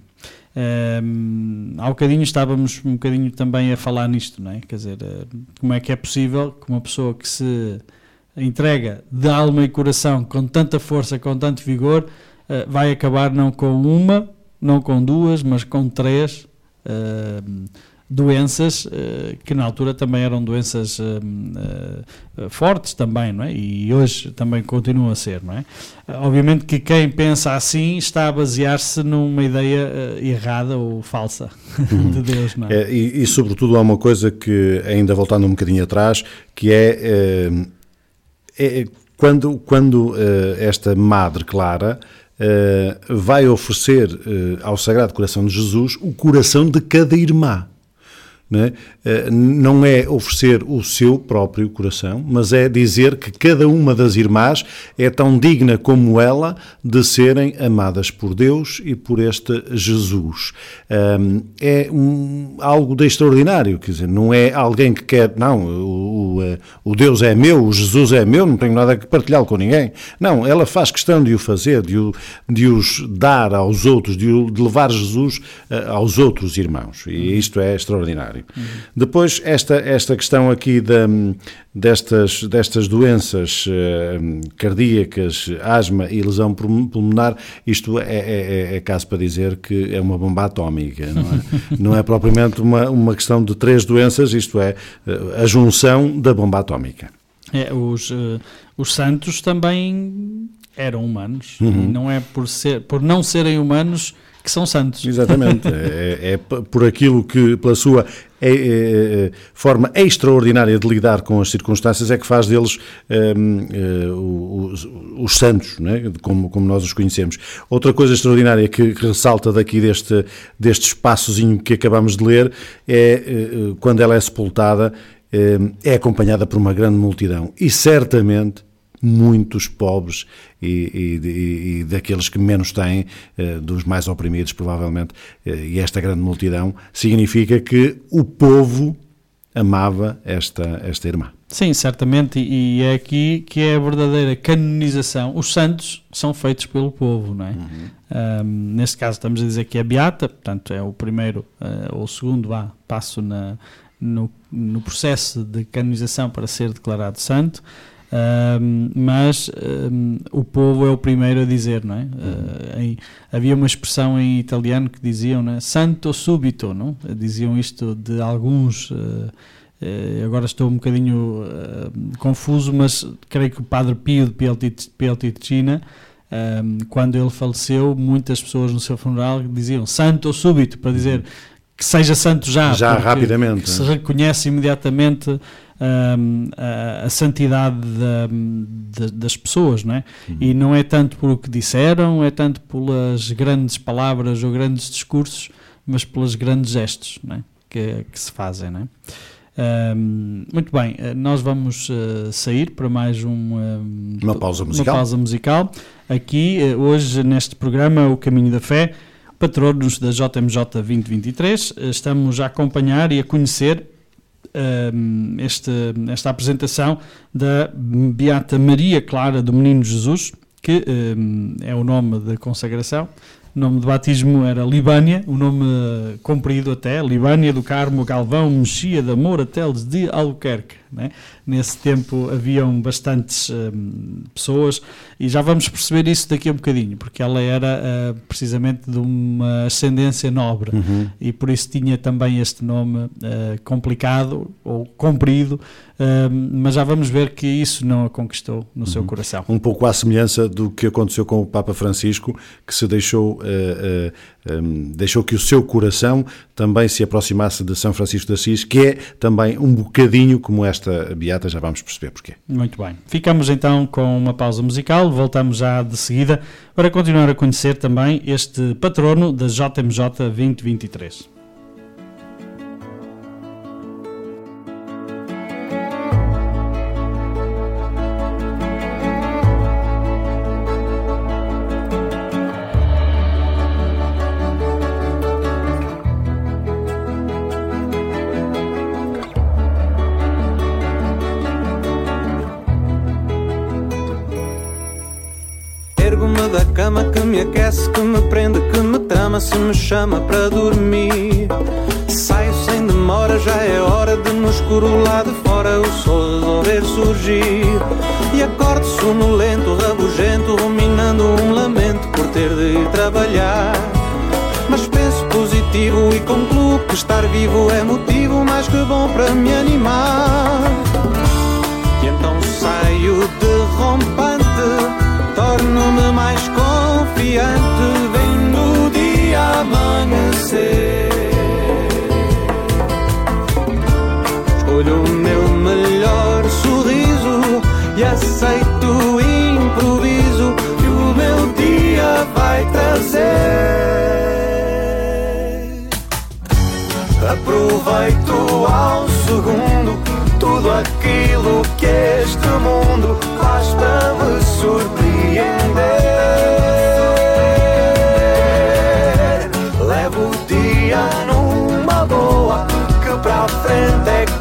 Um, há bocadinho estávamos um bocadinho também a falar nisto, não é? Quer dizer, uh, como é que é possível que uma pessoa que se entrega de alma e coração com tanta força, com tanto vigor, uh, vai acabar não com uma, não com duas, mas com três uh, doenças uh, que na altura também eram doenças uh, fortes também, não é? E hoje também continuam a ser, não é? obviamente que quem pensa assim está a basear-se numa ideia errada ou falsa *laughs* uhum. de Deus, não é? é e, e, sobretudo há uma coisa que, ainda voltando um bocadinho atrás, que é, é quando, quando esta Madre Clara vai oferecer uh, ao Sagrado Coração de Jesus o coração de cada irmã. Não é? Eh, não é oferecer o seu próprio coração, mas é dizer que cada uma das irmãs é tão digna como ela de serem amadas por Deus e por este Jesus. É um, algo de extraordinário, quer dizer, não é alguém que quer, não, o, o, o Deus é meu, o Jesus é meu, não tenho nada que partilhá-lo com ninguém. Não, ela faz questão de o fazer, de, o, de os dar aos outros, de, o, de levar Jesus eh, aos outros irmãos. E isto é extraordinário. Uhum. Depois, esta, esta questão aqui da, destas, destas doenças uh, cardíacas, asma e lesão pulmonar, isto é, é, é, é, caso para dizer que é uma bomba atómica, não é? *laughs* não é propriamente uma, uma questão de três doenças, isto é a junção da bomba atómica. É, os, uh, os santos também eram humanos, uhum. não é por, ser, por não serem humanos que são santos. Exatamente. *laughs* é, é, por aquilo que, pela sua é, é, é, forma extraordinária de lidar com as circunstâncias, é que faz deles um, uh, os, os, santos, né? como, como nós os conhecemos. Outra coisa extraordinária que, que ressalta daqui deste, deste espaçozinho que acabamos de ler é uh, quando ela é sepultada, uh, é acompanhada por uma grande multidão. E certamente muitos pobres e, e, e daqueles que menos têm, eh, dos mais oprimidos, provavelmente, eh, e esta grande multidão, significa que o povo amava esta, esta irmã. Sim, certamente, e é aqui que é a verdadeira canonização. Os santos são feitos pelo povo, não é? Uhum. Um, neste caso estamos a dizer que é beata, portanto é o primeiro uh, ou o segundo vá, passo na, no, no processo de canonização para ser declarado santo. Um, mas um, o povo é o primeiro a dizer, não é? Uh, em, havia uma expressão em italiano que diziam, não é? Santo subito, não? Diziam isto de alguns. Uh, uh, agora estou um bocadinho confuso, mas creio que o Padre Pio de Pietrelcina, um, quando ele faleceu, muitas pessoas no seu funeral diziam Santo súbito, para dizer que seja santo já. Já, rapidamente. Se reconhece imediatamente a, a, santidade da, da, das pessoas, não é? Uhum. E não é tanto por o que disseram, é tanto pelas grandes palavras ou grandes discursos, mas pelos grandes gestos é? que, que se fazem, não é? Um, muito bem, eh, nós vamos uh, sair para mais um, um, uma, pausa musical. uma pausa musical. Aqui, uh, hoje, neste programa, O Caminho da Fé, patronos da JMJ 2023, estamos a acompanhar e a conhecer Ehm, este, esta apresentação da Beata Maria Clara do Menino Jesus, que um, ehm, é o nome da consagração. O nome de batismo era Libânia, o nome comprido até, Libânia do Carmo Galvão Mexia da Moura Teles de Albuquerque. Né? Nesse tempo haviam bastantes hum, pessoas e já vamos perceber isso daqui a um bocadinho, porque ela era uh, precisamente de uma ascendência nobre Uhum. e por isso tinha também este nome uh, complicado ou comprido, hum, mas já vamos ver que isso não a conquistou no seu coração. Um pouco à semelhança do que aconteceu com o Papa Francisco, que se deixou, deixou que o seu coração também se aproximasse de São Francisco de Assis, que é também um bocadinho como esta beata, já vamos perceber porquê. Muito bem. Ficamos então com uma pausa musical, voltamos já de seguida para continuar a conhecer também este patrono da JMJ 2023. Prende, que me trama, se me chama para dormir. Saio sem demora, já é hora de no escuro lá de fora o sol resolver surgir. E acordo sonolento, rabugento, ruminando um lamento por ter de ir trabalhar. Mas penso positivo e concluo que estar vivo é motivo mais que bom para me animar. E então saio derrompante, torno-me mais confiante, vai trazer. Aproveito ao segundo tudo aquilo que este mundo faz para me surpreender. Levo o dia numa boa, que para frente é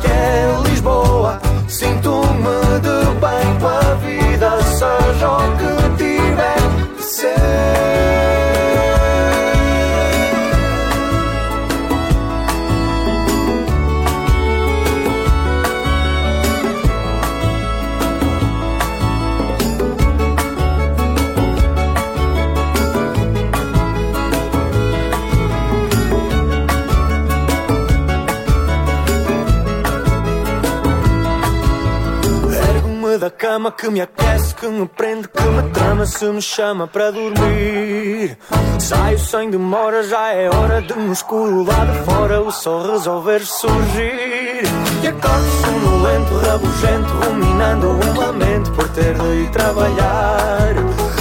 cama que me aquece, que me prende, que me trama, se me chama para dormir. Saio sem demora, já é hora de no escuro lá de fora o sol resolver surgir. E acordo sonolento, rabugento, ruminando um lamento por ter de ir trabalhar.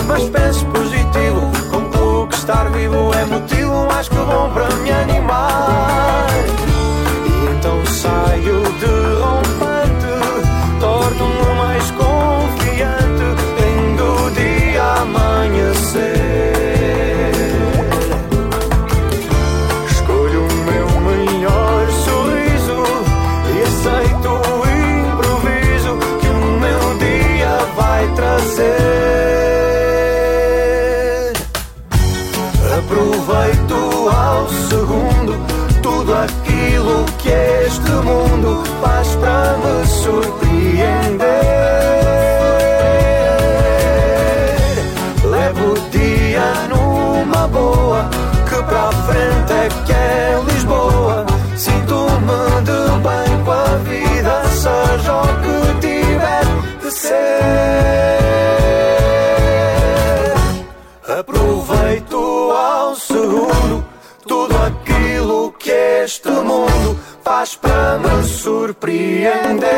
Mas penso positivo, concluo que estar vivo é motivo mais que bom para me animar. E então saio derrompante, torno-me este mundo faz para me surpreender.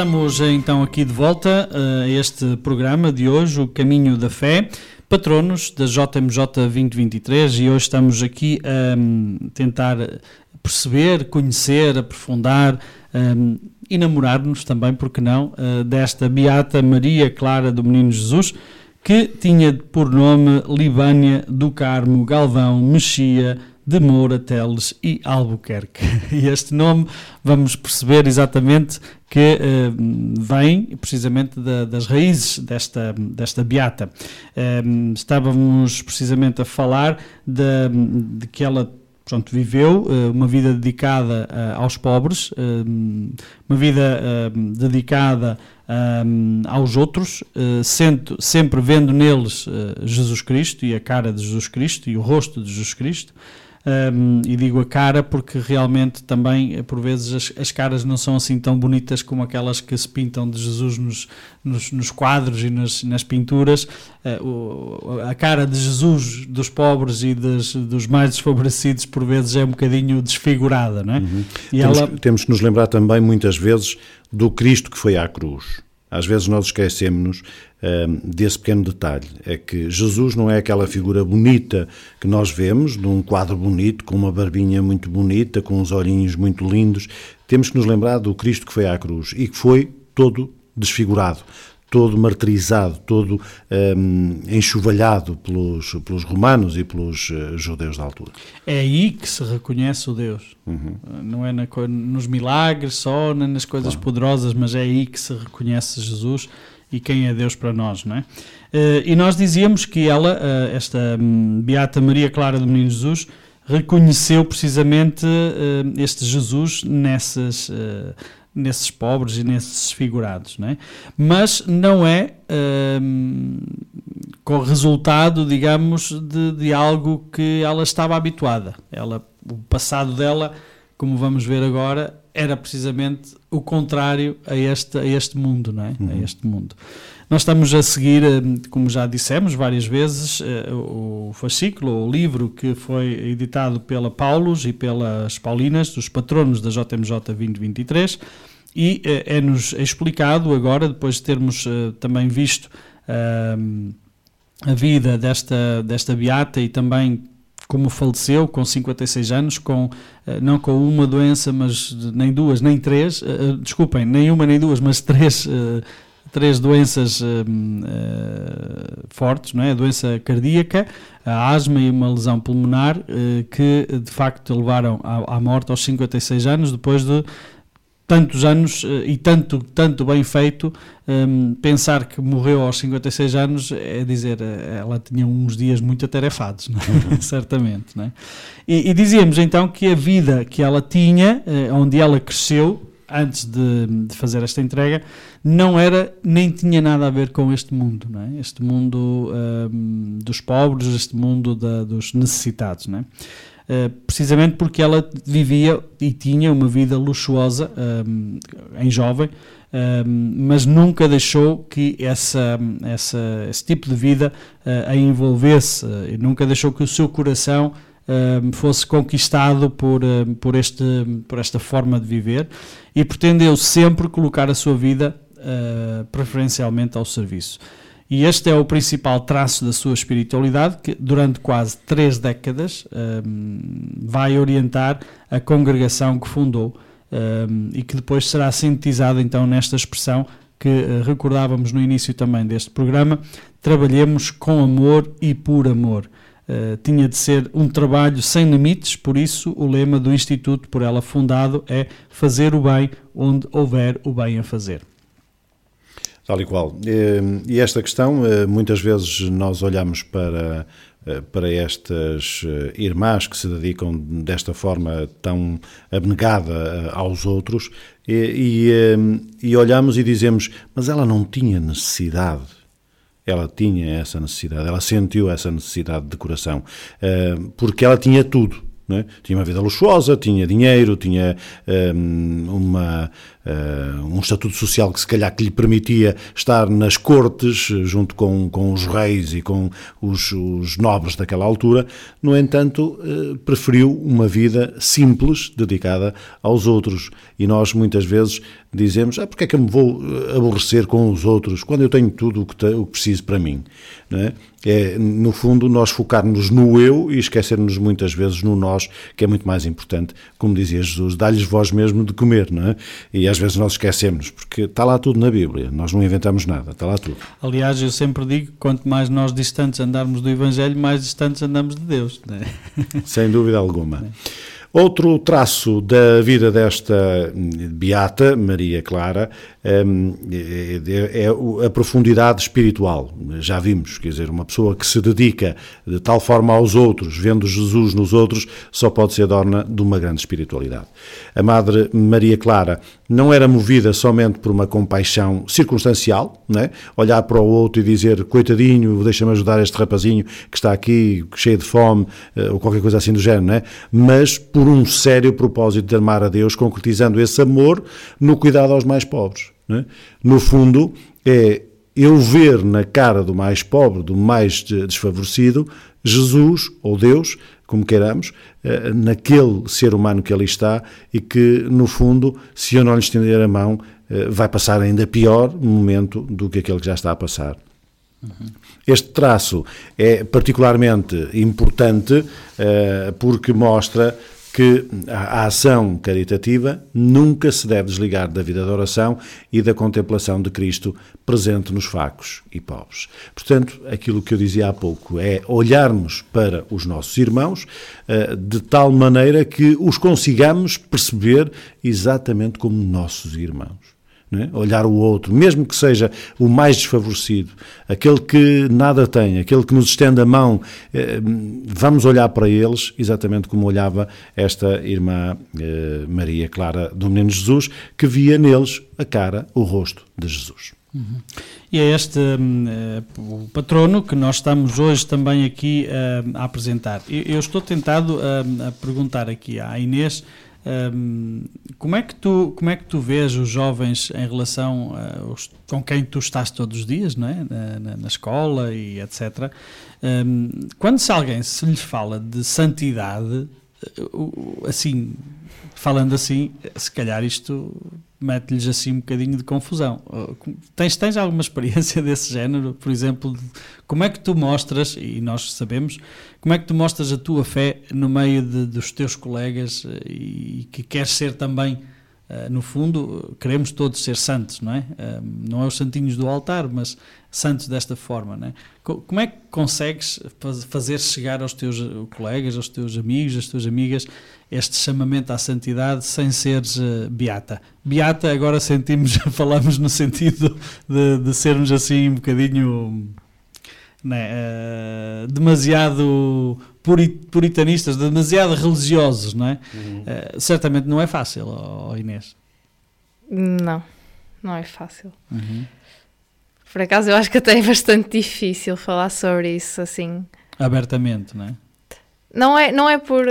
Estamos então aqui de volta a este programa de hoje, o Caminho da Fé, patronos da JMJ 2023, e hoje estamos aqui a hum, tentar perceber, conhecer, aprofundar, um, enamorar-nos também, porque não, uh, desta Beata Maria Clara do Menino Jesus, que tinha por nome Libânia do Carmo Galvão Mexia de Moura, Teles e Albuquerque. *laughs* E este nome vamos perceber exatamente que uh, vem precisamente da, das raízes desta, desta beata. Uh, estávamos precisamente a falar de, de que ela pronto, viveu uh, uma vida dedicada aos pobres, uma vida dedicada aos outros, sendo, sempre vendo neles Jesus Cristo e a cara de Jesus Cristo e o rosto de Jesus Cristo. Um, e digo a cara porque realmente também, eh, por vezes, as, as, caras não são assim tão bonitas como aquelas que se pintam de Jesus nos, nos, nos quadros e nas, nas pinturas. Uh, o, a cara de Jesus dos pobres e das, dos mais desfavorecidos, por vezes, é um bocadinho desfigurada, não é? Uhum. Temos, ela... temos que nos lembrar também, muitas vezes, do Cristo que foi à cruz. Às vezes nós desse pequeno detalhe. É que Jesus não é aquela figura bonita que nós vemos, de um quadro bonito, com uma barbinha muito bonita, com uns olhinhos muito lindos. Temos que nos lembrar do Cristo que foi à cruz e que foi todo desfigurado, todo martirizado, todo um, enxovalhado pelos, pelos romanos e pelos uh, judeus da altura. É aí que se reconhece o Deus. Uhum. Não é na, nos milagres só, nem nas coisas claro. poderosas, mas é aí que se reconhece Jesus e quem é Deus para nós, não é? Uh, e nós dizíamos que ela, uh, esta um, Beata Maria Clara do Menino Jesus, reconheceu precisamente uh, este Jesus nessas, nesses pobres e nesses desfigurados, não é? Mas não é com resultado, digamos, de, de algo que ela estava habituada. Ela, o passado dela, como vamos ver agora, era precisamente o contrário a este, a este mundo, não é? Uhum. A este mundo. Nós estamos a seguir, eh, como já dissemos várias vezes, eh, o fascículo, o livro que foi editado pela Paulus e pelas Paulinas, dos patronos da JMJ 2023, e eh, é-nos explicado agora, depois de termos também visto a vida desta, desta beata e também como faleceu com 56 anos, com, eh, não com uma doença, mas nem duas, nem três, uh, desculpem, nem uma nem duas, mas três, três doenças fortes, não é? a doença cardíaca, a asma e uma lesão pulmonar, que de facto levaram à morte aos 56 anos, depois de tantos anos eh, e tanto, tanto bem feito, um, pensar que morreu aos 56 anos é dizer, eh, ela tinha uns dias muito atarefados, é? uhum. *laughs* certamente. É? e, e, dizíamos então que a vida que ela tinha, eh, onde ela cresceu, antes de, de, fazer esta entrega, não era nem tinha nada a ver com este mundo, é? este mundo um, dos pobres, este mundo da, dos necessitados. Não é? Precisamente porque ela vivia e tinha uma vida luxuosa um, eh, em jovem, um, eh, mas nunca deixou que essa, essa, esse tipo de vida uh, a envolvesse, uh, nunca deixou que o seu coração uh, fosse conquistado por, por, este, por esta forma de viver e pretendeu sempre colocar a sua vida preferencialmente ao serviço. E este é o principal traço da sua espiritualidade, que durante quase três décadas um, vai orientar a congregação que fundou um, e que depois será sintetizado então nesta expressão que uh, recordávamos no início também deste programa: trabalhemos com amor e por amor. Uh, tinha de ser um trabalho sem limites, por isso o lema do Instituto por ela fundado é fazer o bem onde houver o bem a fazer. Tal e qual. E esta questão, eh, muitas vezes nós olhamos para, eh, para estas eh, irmãs que se dedicam desta forma tão abnegada aos outros e, e, e olhamos e dizemos, mas ela não tinha necessidade ela tinha essa necessidade, ela sentiu essa necessidade de coração, porque ela tinha tudo. É? Tinha uma vida luxuosa, tinha dinheiro, tinha um, uma, uh, um estatuto social que se calhar que lhe permitia estar nas cortes junto com, com os reis e com os, os nobres daquela altura, no entanto, uh, preferiu uma vida simples, dedicada aos outros. E nós muitas vezes dizemos, ah, porque é que eu me vou aborrecer com os outros quando eu tenho tudo o que, te, o que preciso para mim? Não é? é, no fundo, nós focarmos no eu e esquecermos muitas vezes no nós, que é muito mais importante, como dizia Jesus, dá-lhes vós mesmo de comer, não é? E às vezes nós esquecemos, porque está lá tudo na Bíblia, nós não inventamos nada, está lá tudo. Aliás, eu sempre digo, quanto mais nós distantes andarmos do Evangelho, mais distantes andamos de Deus. Não é? Sem dúvida alguma. *laughs* Outro traço da vida desta beata, Maria Clara, é, é a profundidade espiritual. Já vimos, quer dizer, uma pessoa que se dedica de tal forma aos outros, vendo Jesus nos outros, só pode ser dona de uma grande espiritualidade. A Madre Maria Clara não era movida somente por uma compaixão circunstancial, né? olhar para o outro e dizer, coitadinho, deixa-me ajudar este rapazinho que está aqui cheio de fome, eh, ou qualquer coisa assim do género, né? mas por um sério propósito de amar a Deus, concretizando esse amor no cuidado aos mais pobres. Né? No fundo, é eu ver na cara do mais pobre, do mais desfavorecido, Jesus ou Deus, como queiramos, eh, naquele ser humano que ali está e que, no fundo, se eu não lhe estender a mão, eh, vai passar ainda pior momento do que aquele que já está a passar. Este traço é particularmente importante uh, porque mostra que a ação caritativa nunca se deve desligar da vida da oração e da contemplação de Cristo presente nos fracos e pobres. Portanto, aquilo que eu dizia há pouco é olharmos para os nossos irmãos eh, de tal maneira que os consigamos perceber exatamente como nossos irmãos é? olhar o outro, mesmo que seja o mais desfavorecido, aquele que nada tem, aquele que nos estende a mão, eh, vamos olhar para eles exatamente como olhava esta irmã eh, Maria Clara do Menino Jesus, que via neles a cara, o rosto de Jesus. Uhum. E é este uh, o patrono que nós estamos hoje também aqui uh, a apresentar. Eu, eu estou tentado uh, a perguntar aqui à Inês como, é que tu, como é que tu vês os jovens em relação aos, com quem tu estás todos os dias, não é? na, na escola e etc. Um, quando se alguém se lhes fala de santidade, assim, falando assim, se calhar isto mete-lhes assim um bocadinho de confusão. Tens, tens alguma *laughs* experiência desse género? Por exemplo, como é que tu mostras, e nós sabemos, como é que tu mostras a tua fé no meio de, dos teus colegas eh, e que queres ser também, eh, no fundo, queremos todos ser santos, não é? Eh, não é os santinhos do altar, mas santos desta forma, não é? Como é que consegues fazer chegar aos teus colegas, aos teus amigos, às tuas amigas, este chamamento à santidade sem seres beata? Beata, agora sentimos, *laughs* falamos no sentido de, de sermos assim um bocadinho né, uh, demasiado puritanistas, demasiado religiosos, não é? Uhum. Uh, certamente não é fácil, oh, Inês. Não, não é fácil. Uhum. Por acaso eu acho que até é bastante difícil falar sobre isso assim. Abertamente, não é? Não é, não é por.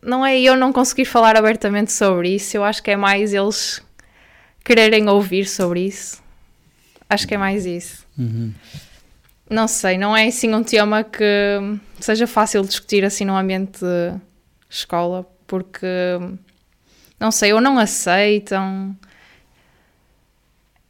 Não é eu não conseguir falar abertamente sobre isso, eu acho que é mais eles quererem ouvir sobre isso. Acho que é mais isso. Uhum. Não sei, não é assim um tema que seja fácil discutir assim num ambiente de escola, porque não sei, ou não aceitam.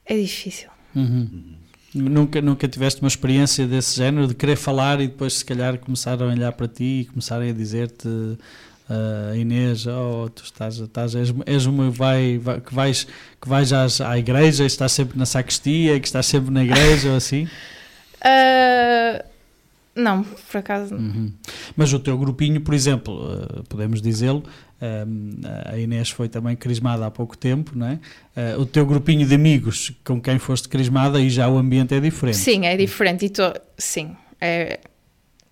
É difícil. Uhum. Nunca, nunca tiveste uma experiência desse género de querer falar e depois, se calhar, começar a olhar para ti e começarem a dizer-te. Uh, Inês, oh, tu estás, estás és, és uma vai, vai, que vais, que vais às, à igreja e estás sempre na sacristia, que estás sempre na igreja ou assim? *laughs* Uh, não, por acaso. Uhum. Mas o teu grupinho, por exemplo, uh, podemos dizê-lo, uh, a Inês foi também crismada há pouco tempo, não é? o teu grupinho de amigos com quem foste crismada e já o ambiente é diferente. Sim, é diferente. E tô, sim, é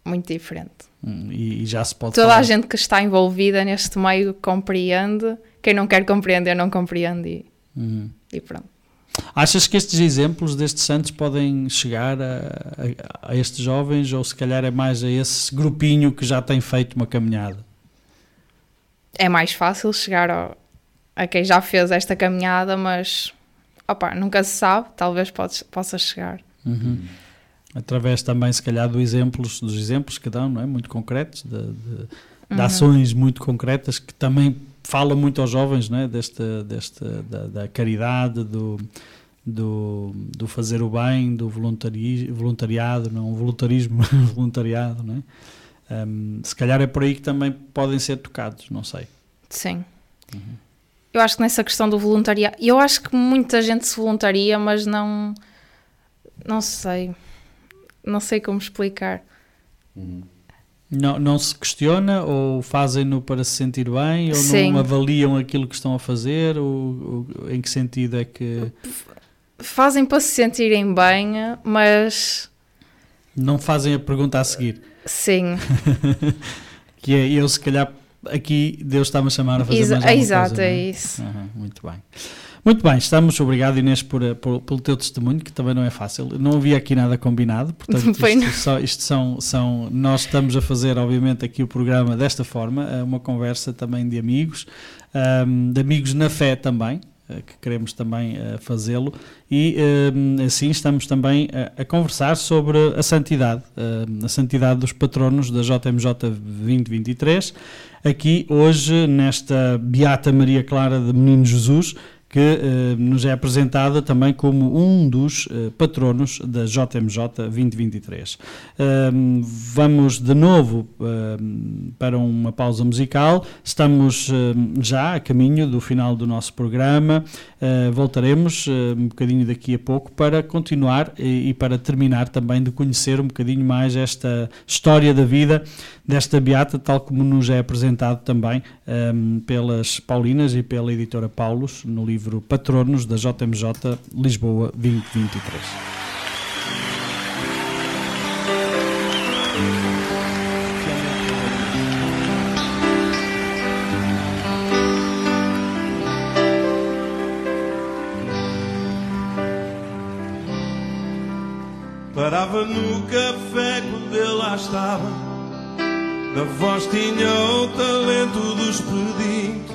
muito diferente. Hum, e, e, já se pode Toda falar. a gente que está envolvida neste meio compreende. Quem não quer compreender, não compreende. E, uhum. e pronto. Achas que estes exemplos destes santos podem chegar a, a, a, estes jovens ou se calhar é mais a esse grupinho que já tem feito uma caminhada? É mais fácil chegar ao, a quem já fez esta caminhada, mas opa, nunca se sabe, talvez podes, possa chegar. Uhum. Através também, se calhar, do exemplos, dos exemplos que dão, não é? Muito concretos, de, de, de Uhum. ações muito concretas que também fala muito aos jovens, não é? Deste, deste, da, da caridade, do, do, do fazer o bem, do voluntari, voluntariado, não voluntarismo, *laughs* voluntariado, não é? Um, se calhar é por aí que também podem ser tocados, não sei. Sim. Eu acho que nessa questão do voluntariado, eu acho que muita gente se voluntaria, mas não. Não sei. Não sei como explicar. Não, não se questiona ou fazem-no para se sentir bem ou Sim. não avaliam aquilo que estão a fazer? Ou, ou em que sentido é que Fazem para se sentirem bem, mas. não fazem a pergunta a seguir? Sim. *laughs* que é eu, se calhar, aqui Deus está-me a chamar a fazer Exa- mais alguma exato, coisa. não é isso. Aham, muito bem. Muito bem, estamos, obrigado Inês por, eh, por- pelo teu testemunho, que também não é fácil. Não havia aqui nada combinado, portanto, *laughs* isto, só- isto são, são. Nós estamos a fazer, obviamente, aqui o programa desta forma, é uma conversa também de amigos, ahm, de amigos na fé também, eh, que queremos também eh, fazê-lo, e ahm, assim estamos também a, conversar sobre a santidade, a santidade dos patronos da JMJ 2023, aqui hoje nesta Beata Maria Clara de Menino Jesus, que eh, nos é apresentada também como um dos eh, patronos da JMJ 2023. Ahm, vamos de novo ahm, para uma pausa musical. Estamos ahm, já a caminho do final do nosso programa. Ah, voltaremos ah, um bocadinho daqui a pouco para continuar e, e para terminar também de conhecer um bocadinho mais esta história da vida desta beata, tal como nos é apresentado também ahm, pelas Paulinas e pela editora Paulus no livro Patronos da JMJ Lisboa 2023. Parava no café quando ele lá estava. Na voz tinha o talento dos pedinhos.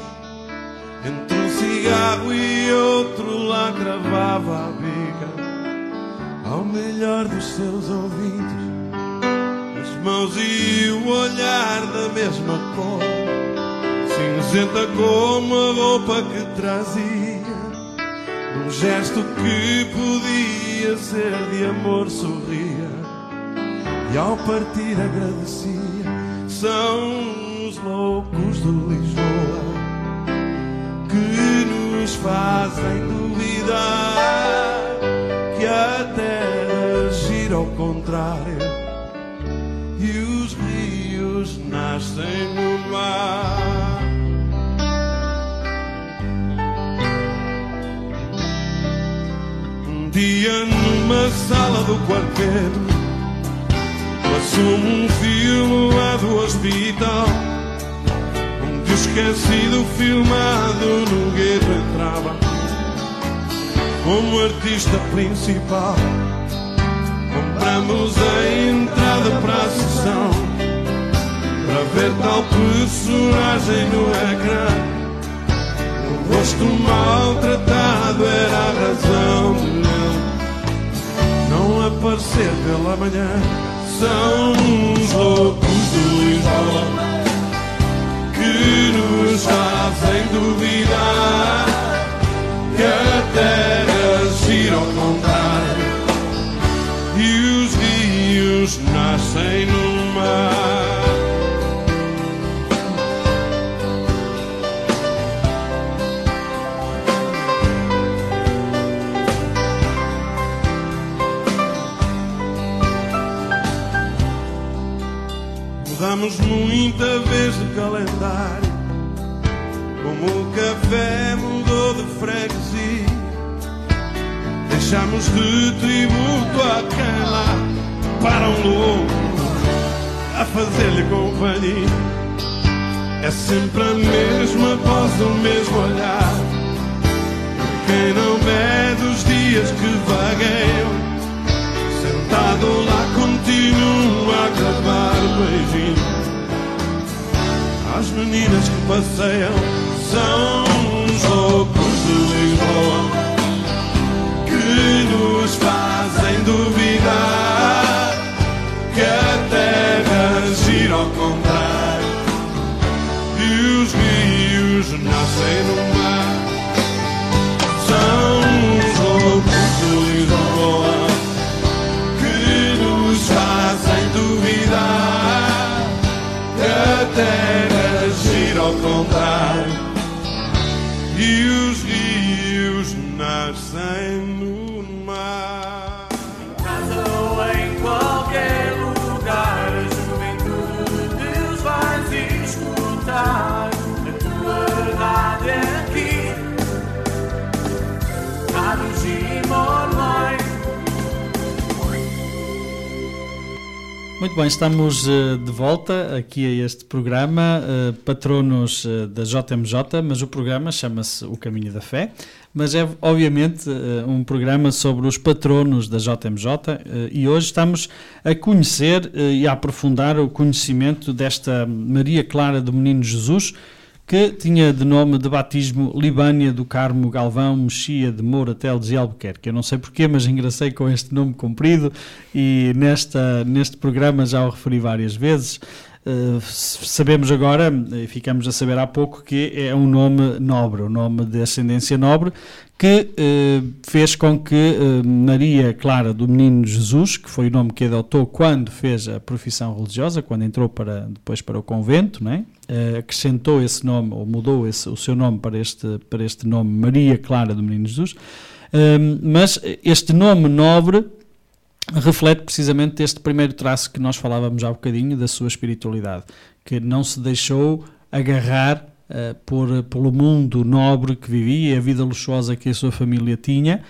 Entre um cigarro e outro lá cravava a bica ao melhor dos seus ouvintes. As mãos e o olhar da mesma cor, cinzenta como a roupa que trazia. Num gesto que podia ser de amor sorria E ao partir agradecia São os loucos de Lisboa Que nos fazem duvidar Que a terra gira ao contrário E os rios nascem no mar. Um dia numa sala do quarteto Passou um filme lá do hospital. Onde o esquecido filmado no gueto entrava Como artista principal Compramos a entrada para a sessão. Para ver tal personagem no ecrã. O rosto maltratado era a razão de ele não aparecer pela manhã. São os loucos de Lisboa que nos fazem duvidar que a terra gira ao contrário e os rios nascem no mar. Mudamos muita vez de calendário Como o café mudou de freguesia. Deixamos de tributo a quem lá Para um louco a fazer-lhe companhia. É sempre a mesma voz, o mesmo olhar. Quem não vê dos dias que vagueiam Sentado lá continua a gravar beijinho as meninas que passeiam são os loucos de Lisboa que nos fazem duvidar que a terra gira ao contrário e os rios nascem no nascem Muito bem, estamos eh, de volta aqui a este programa, eh, patronos eh, da JMJ, mas o programa chama-se O Caminho da Fé, mas é obviamente um programa sobre os patronos da JMJ e hoje estamos a conhecer e a aprofundar o conhecimento desta Maria Clara do Menino Jesus, que tinha de nome de batismo Libânia do Carmo Galvão Mexia de Moura Teles e Albuquerque. Eu não sei porquê, mas engracei com este nome comprido e nesta, neste programa já o referi várias vezes. Uh, sabemos agora, e ficamos a saber há pouco, que é um nome nobre, um nome de ascendência nobre, que uh, fez com que uh, Maria Clara do Menino Jesus, que foi o nome que adotou quando fez a profissão religiosa, quando entrou para, depois para o convento, não é? Acrescentou esse nome, ou mudou esse, o seu nome para este, para este nome Maria Clara do Menino Jesus, mas este nome nobre reflete precisamente este primeiro traço que nós falávamos há bocadinho da sua espiritualidade, que não se deixou agarrar uh, por, pelo mundo nobre que vivia, a vida luxuosa que a sua família tinha,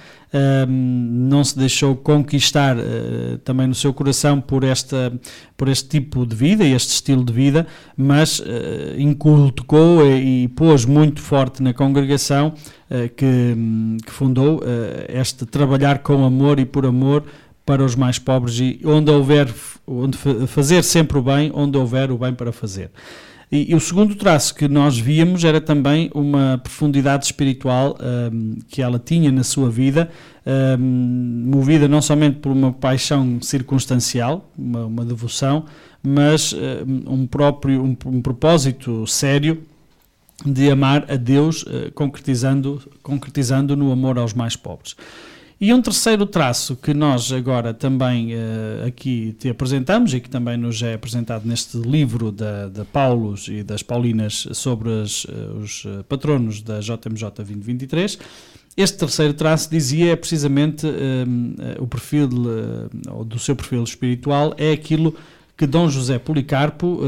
não se deixou conquistar uh, também no seu coração por, esta, por este tipo de vida, este estilo de vida, mas uh, inculcou e, e, pôs muito forte na congregação que, que fundou este trabalhar com amor e por amor para os mais pobres e onde houver onde fazer sempre o bem, onde houver o bem para fazer. E, e o segundo traço que nós víamos era também uma profundidade espiritual um, que ela tinha na sua vida, um, movida não somente por uma paixão circunstancial, uma, uma devoção, mas um, um próprio um, um propósito sério de amar a Deus, uh, concretizando, concretizando no amor aos mais pobres. E um terceiro traço que nós agora também uh, aqui te apresentamos e que também nos é apresentado neste livro da, da Paulos e das Paulinas sobre as, uh, os patronos da JMJ 2023, este terceiro traço dizia é precisamente uh, o perfil do seu perfil espiritual é aquilo que Dom José Policarpo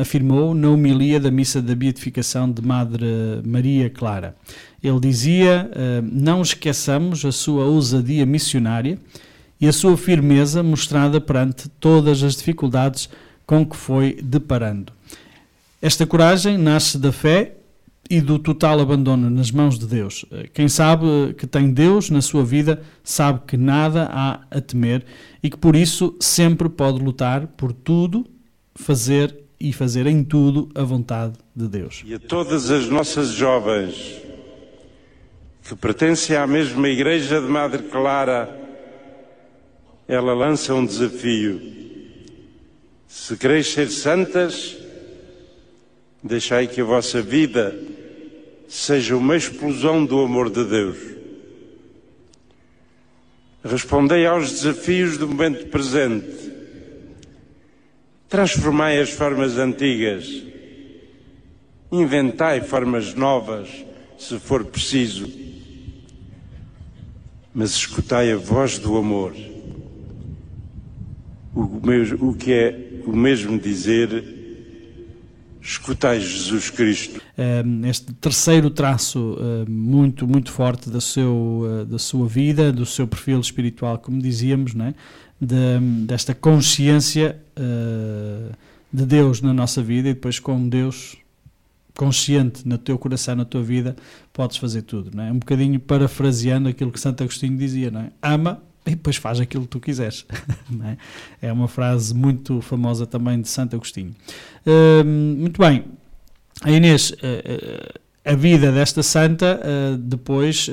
afirmou na homilia da missa da beatificação de Madre Maria Clara. Ele dizia: uh, Não esqueçamos a sua ousadia missionária e a sua firmeza mostrada perante todas as dificuldades com que foi deparando. Esta coragem nasce da fé e do total abandono nas mãos de Deus. Eh, quem sabe que tem Deus na sua vida sabe que nada há a temer e que por isso sempre pode lutar por tudo, fazer e fazer em tudo a vontade de Deus. E a todas as nossas jovens que pertence à mesma Igreja de Madre Clara, ela lança um desafio. Se quereis ser santas, deixai que a vossa vida seja uma explosão do amor de Deus. Respondei aos desafios do momento presente. Transformai as formas antigas. Inventai formas novas, se for preciso mas escutai a voz do amor. O, que é o mesmo dizer, escutai Jesus Cristo. Este terceiro traço muito, muito forte da, seu, eh, da sua vida, do seu perfil espiritual, como dizíamos, é? de, desta consciência eh, de Deus na nossa vida e depois com Deus consciente no teu coração, na tua vida, podes fazer tudo, não é? Um bocadinho parafraseando aquilo que Santo Agostinho dizia, não é? Ama e depois faz aquilo que tu quiseres. *laughs* é? é? uma frase muito famosa também de Santo Agostinho. Uh, muito bem, a Inês, uh, uh, a vida desta santa, depois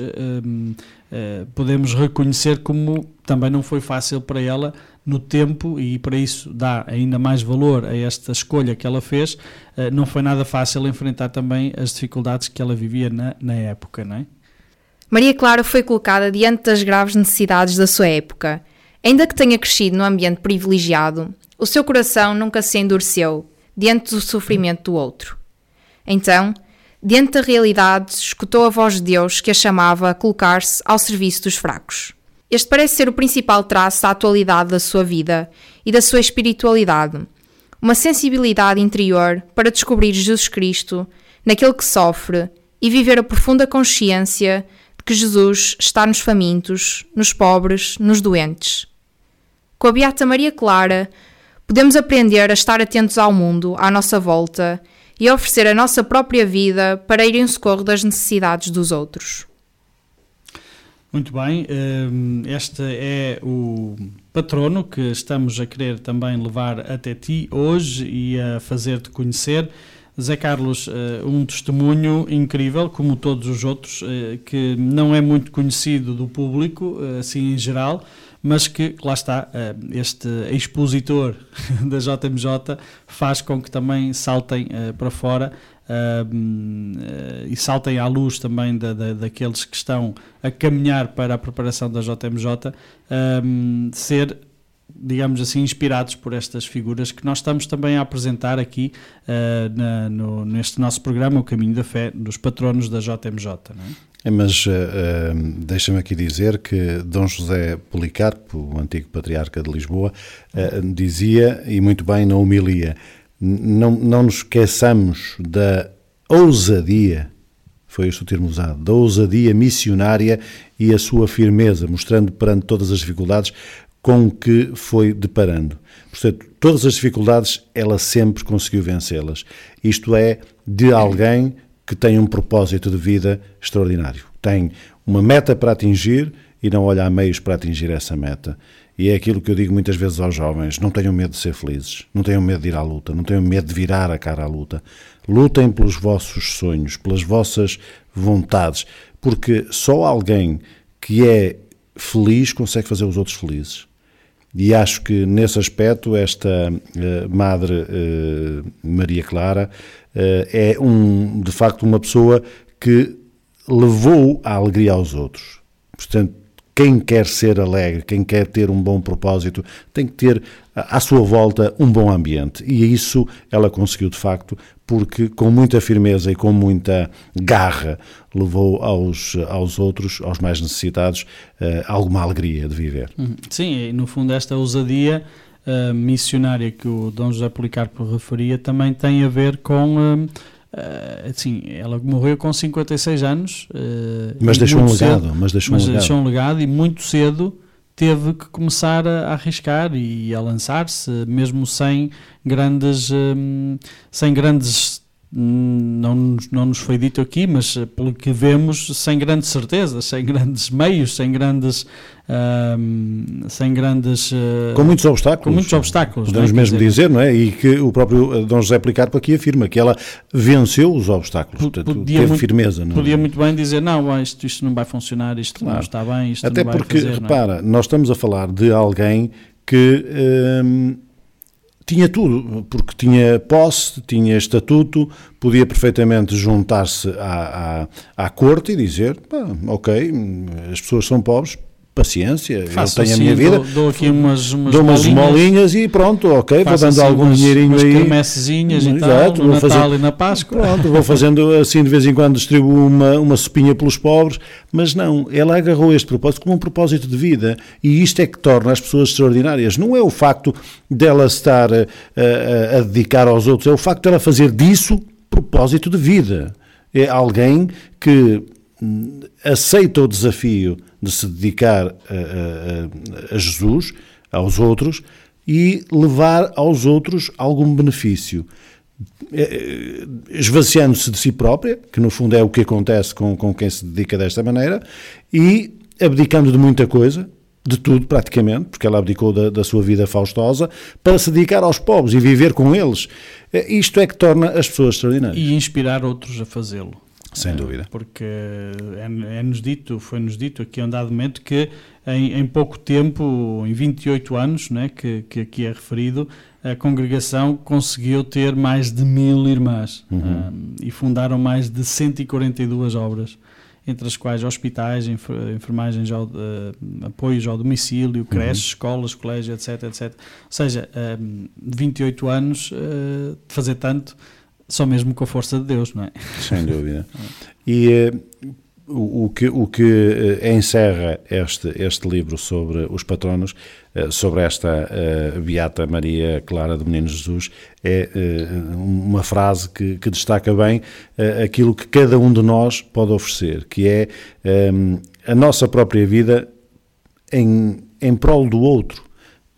podemos reconhecer como também não foi fácil para ela no tempo e para isso dá ainda mais valor a esta escolha que ela fez, uh, não foi nada fácil enfrentar também as dificuldades que ela vivia na, na época, não é? Maria Clara foi colocada diante das graves necessidades da sua época. Ainda que tenha crescido num ambiente privilegiado, o seu coração nunca se endureceu diante do sofrimento do outro. Então, diante da realidade, escutou a voz de Deus que a chamava a colocar-se ao serviço dos fracos. Este parece ser o principal traço da atualidade da sua vida e da sua espiritualidade. Uma sensibilidade interior para descobrir Jesus Cristo naquele que sofre e viver a profunda consciência que Jesus está nos famintos, nos pobres, nos doentes. Com a Beata Maria Clara, podemos aprender a estar atentos ao mundo, à nossa volta, e a oferecer a nossa própria vida para ir em socorro das necessidades dos outros. Muito bem, hum, este é o patrono que estamos a querer também levar até ti hoje e a fazer-te conhecer. Zé Carlos, eh, um testemunho incrível, como todos os outros, eh, que não é muito conhecido do público, eh, assim em geral, mas que, lá está, este expositor *laughs* da JMJ faz com que também saltem para fora e saltem à luz também da, da, daqueles que estão a caminhar para a preparação da JMJ, ser digamos assim, inspirados por estas figuras que nós estamos também a apresentar aqui uh, na, no, neste nosso programa, O Caminho da Fé, dos patronos da JMJ. É? é mas uh, uh, deixa-me aqui dizer que Dom José Policarpo, o antigo patriarca de Lisboa, dizia, e muito bem na homilia, não, não nos esqueçamos da ousadia foi este o termo usado, da ousadia missionária e a sua firmeza, mostrando perante todas as dificuldades com que foi deparando. Portanto, todas as dificuldades ela sempre conseguiu vencê-las. Isto é, de alguém que tem um propósito de vida extraordinário. Tem uma meta para atingir e não olha a meios para atingir essa meta. E é aquilo que eu digo muitas vezes aos jovens: não tenham medo de ser felizes, não tenham medo de ir à luta, não tenham medo de virar a cara à luta. Lutem pelos vossos sonhos, pelas vossas vontades, porque só alguém que é feliz consegue fazer os outros felizes. E acho que nesse aspecto esta uh, Madre uh, Maria Clara uh, é um, de facto uma pessoa que levou a alegria aos outros. Portanto, quem quer ser alegre, quem quer ter um bom propósito, tem que ter à sua volta um bom ambiente. E isso ela conseguiu de facto, porque com muita firmeza e com muita garra levou aos, aos outros, aos mais necessitados, uh, alguma alegria de viver. Uhum. Sim, e no fundo esta ousadia uh, missionária que o Dom José Policarpo referia também tem a ver com. Uh, assim, ela morreu com 56 anos. Uh, mas deixou um legado. Cedo, mas deixou, mas um, legado. deixou um legado e muito cedo teve que começar a, a arriscar e a lançar-se, mesmo sem grandes, um, sem grandes não, não nos foi dito aqui, mas eh, pelo que vemos, sem grandes certezas, sem grandes meios, sem grandes. Uh, sem grandes. Uh, com muitos obstáculos. Com muitos obstáculos. Podemos é? mesmo dizer, dizer, não é? E que o próprio eh, Dom José Policarpo aqui afirma que ela venceu os obstáculos, portanto, podia teve muito, firmeza. Não é? Podia muito bem dizer, não, isto, isto não vai funcionar, isto claro. não está bem, isto Até não vai porque, fazer, repara, é? nós estamos a falar de alguém que. Hum, tinha tudo, porque tinha posse, tinha estatuto, podia perfeitamente juntar-se à, à, à corte e dizer: ok, as pessoas são pobres, paciência, Faço eu tenho assim, a minha vida. Dou, dou aqui umas, umas dou umas molinhas, molinhas e pronto, ok, vou dando assim algum umas, dinheirinho umas aí. quermessezinhas e Exato, tal, no vou Natal fazer, e na Páscoa. Pronto, vou fazendo assim de vez em quando, distribuo uma, uma sopinha pelos pobres, mas não, ela agarrou este propósito como um propósito de vida e isto é que torna as pessoas extraordinárias. Não é o facto dela estar a, a, a dedicar aos outros, é o facto dela fazer disso propósito de vida. É alguém que aceita o desafio de se dedicar a, a, a, Jesus, aos outros, e levar aos outros algum benefício. Esvaziando-se de si própria, que no fundo é o que acontece com, com quem se dedica desta maneira, e abdicando de muita coisa, de tudo praticamente, porque ela abdicou da, da, sua vida faustosa, para se dedicar aos pobres e viver com eles. Isto é que torna as pessoas extraordinárias. E inspirar outros a fazê-lo. Sem dúvida. Porque é- é-nos dito, foi-nos dito aqui a um dado momento que em, em pouco tempo, em 28 anos, né, que, que aqui é referido, a congregação conseguiu ter mais de mil irmãs Uhum. ah, e fundaram mais de 142 obras, entre as quais hospitais, enfer- enfermagens, ao, eh, apoios ao domicílio, creches, escolas, colégios, etc, etc. Ou seja, ah, de 28 anos, eh, de fazer tanto, só mesmo com a força de Deus, não é? Sem dúvida. *laughs* E eh, o, o que, o que eh, encerra este, este livro sobre os patronos, eh, sobre esta eh, Beata Maria Clara do Menino Jesus, é eh, uma frase que, que destaca bem eh, aquilo que cada um de nós pode oferecer, que é eh, a nossa própria vida em, em prol do outro.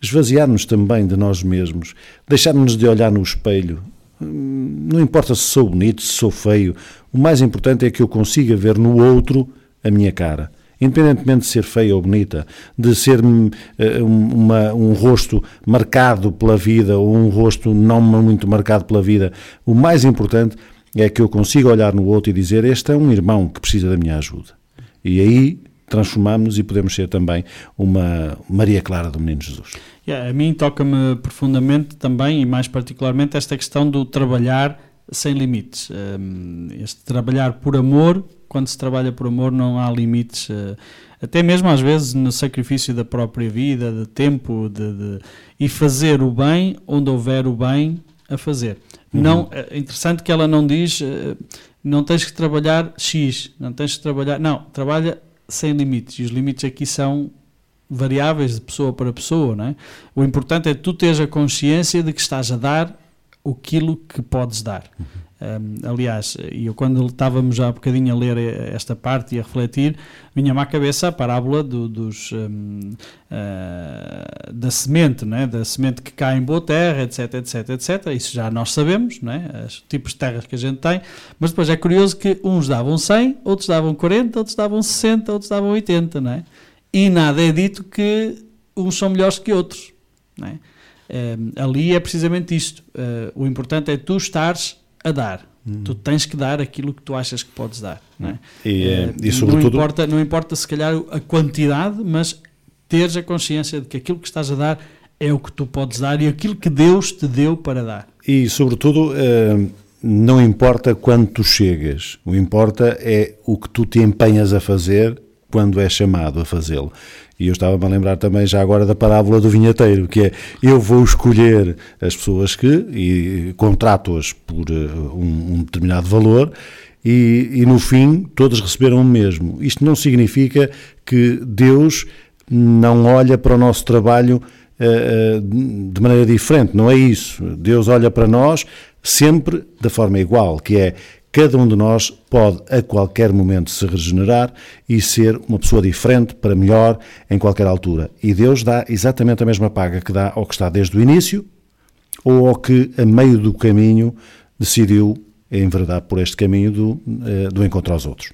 Esvaziar-nos também de nós mesmos, deixar-nos de olhar no espelho. Não importa se sou bonito, se sou feio, o mais importante é que eu consiga ver no outro a minha cara. Independentemente de ser feia ou bonita, de ser eh, um, uma- um rosto marcado pela vida ou um rosto não muito marcado pela vida, o mais importante é que eu consiga olhar no outro e dizer: Este é um irmão que precisa da minha ajuda. E aí transformamos-nos e podemos ser também uma Maria Clara do Menino Jesus. Yeah, a mim toca-me profundamente também e mais particularmente esta questão do trabalhar sem limites. Um, este trabalhar por amor, quando se trabalha por amor não há limites, uh, até mesmo às vezes no sacrifício da própria vida, de tempo, de, de- e fazer o bem onde houver o bem a fazer. Uhum. Não, é interessante que ela não diz uh, não tens que trabalhar X, não tens que trabalhar. Não, trabalha sem limites. E os limites aqui são variáveis de pessoa para pessoa, não é? O importante é tu teres a consciência de que estás a dar aquilo que podes dar. Um, aliás, eu quando estávamos já há bocadinho a ler eh, esta parte e a refletir, vinha-me à cabeça a parábola do- dos, um, ah, da semente, não é? da semente que cai em boa terra, etc, etc, etc. Isso já nós sabemos, não é? os tipos de terras que a gente tem, mas depois é curioso que uns davam 100, outros davam 40, outros davam 60, outros davam 80, não é? E nada é dito que uns são melhores que outros, é? Um, ali é precisamente isto. Uh, o importante é tu estares a dar. Tu tens que dar aquilo que tu achas que podes dar. Não é? E, eh, Uh, e sobretudo- não, importa, não importa se calhar a quantidade, mas teres a consciência de que aquilo que estás a dar é o que tu podes dar e aquilo que Deus te deu para dar. E, sobretudo, eh, não importa quando tu chegas, o importa é o que tu te empenhas a fazer quando é chamado a fazê-lo. E eu estava-me a lembrar também já agora da parábola do vinheteiro, que é eu vou escolher as pessoas que, e contrato-as por eh, um, um determinado valor, e, e no fim todas receberam o mesmo. Isto não significa que Deus não olha para o nosso trabalho eh, de maneira diferente, não é isso. Deus olha para nós sempre da forma igual, que é cada um de nós pode a qualquer momento se regenerar e ser uma pessoa diferente para melhor em qualquer altura. E Deus dá exatamente a mesma paga que dá ao que está desde o início ou ao que a meio do caminho decidiu enveredar por este caminho do, eh, do encontro aos outros.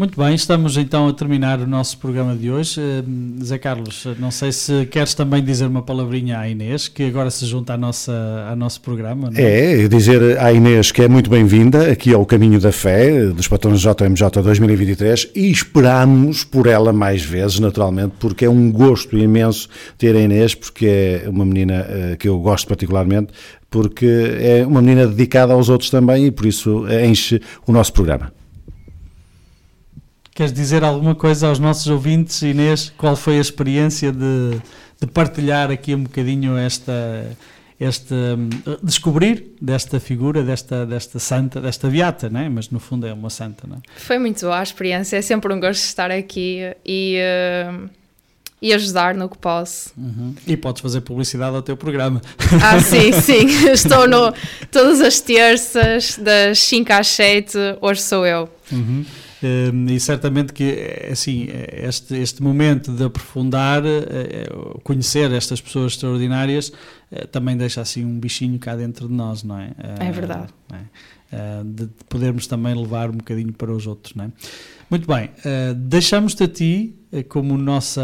Muito bem, estamos então a terminar o nosso programa de hoje. Eh, Zé Carlos, não sei se queres também dizer uma palavrinha à Inês, que agora se junta à nossa, ao nosso programa. não É, dizer à Inês que é muito bem-vinda aqui ao Caminho da Fé, dos patrões JMJ 2023, e esperamos por ela mais vezes, naturalmente, porque é um gosto imenso ter a Inês, porque é uma menina eh, que eu gosto particularmente, porque é uma menina dedicada aos outros também e por isso enche o nosso programa. Queres dizer alguma coisa aos nossos ouvintes, Inês? Qual foi a experiência de, de partilhar aqui um bocadinho esta, este hum, descobrir desta figura, desta, desta santa, desta beata, não é? mas no fundo é uma santa, não é? Foi muito boa a experiência, é sempre um gosto estar aqui e, eh, e ajudar no que posso. Uhum. E podes fazer publicidade ao teu programa. Ah, *laughs* sim, sim. *laughs* Estou no, todas as terças, das 5 às 7, hoje sou eu. Uhum. Um, e certamente que assim este, este momento de aprofundar, eh, conhecer estas pessoas extraordinárias, eh, também deixa assim um bichinho cá dentro de nós, não é? É verdade. É. eh, de podermos também levar um bocadinho para os outros. Não é? Muito bem, eh, deixamos-te a ti eh, como nossa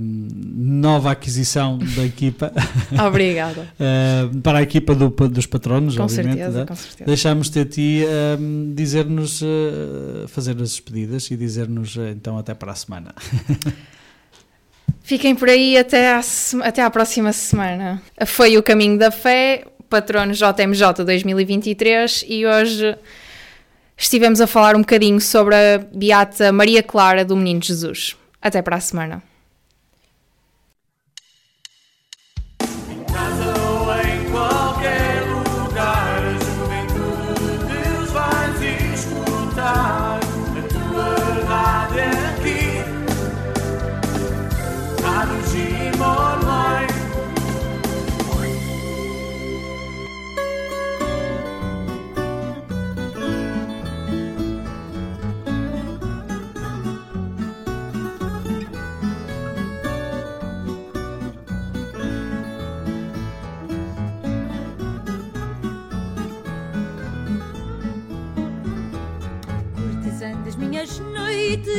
hum, nova aquisição da equipa. *laughs* Obrigada. Eh, para a equipa do- dos patronos, Com obviamente. certeza, né? com certeza. Deixamos-te a ti hum, dizer-nos, eh, fazer as despedidas e dizer-nos então até para a semana. *laughs* Fiquem por aí até à, até à próxima semana. Foi o Caminho da Fé, patrono JMJ 2023 e hoje estivemos a falar um bocadinho sobre a Beata Maria Clara do Menino Jesus. Até para a semana.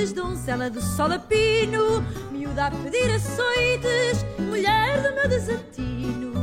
Noites, donzela do sol a pino, miúda a pedir açoites, mulher do meu desatino,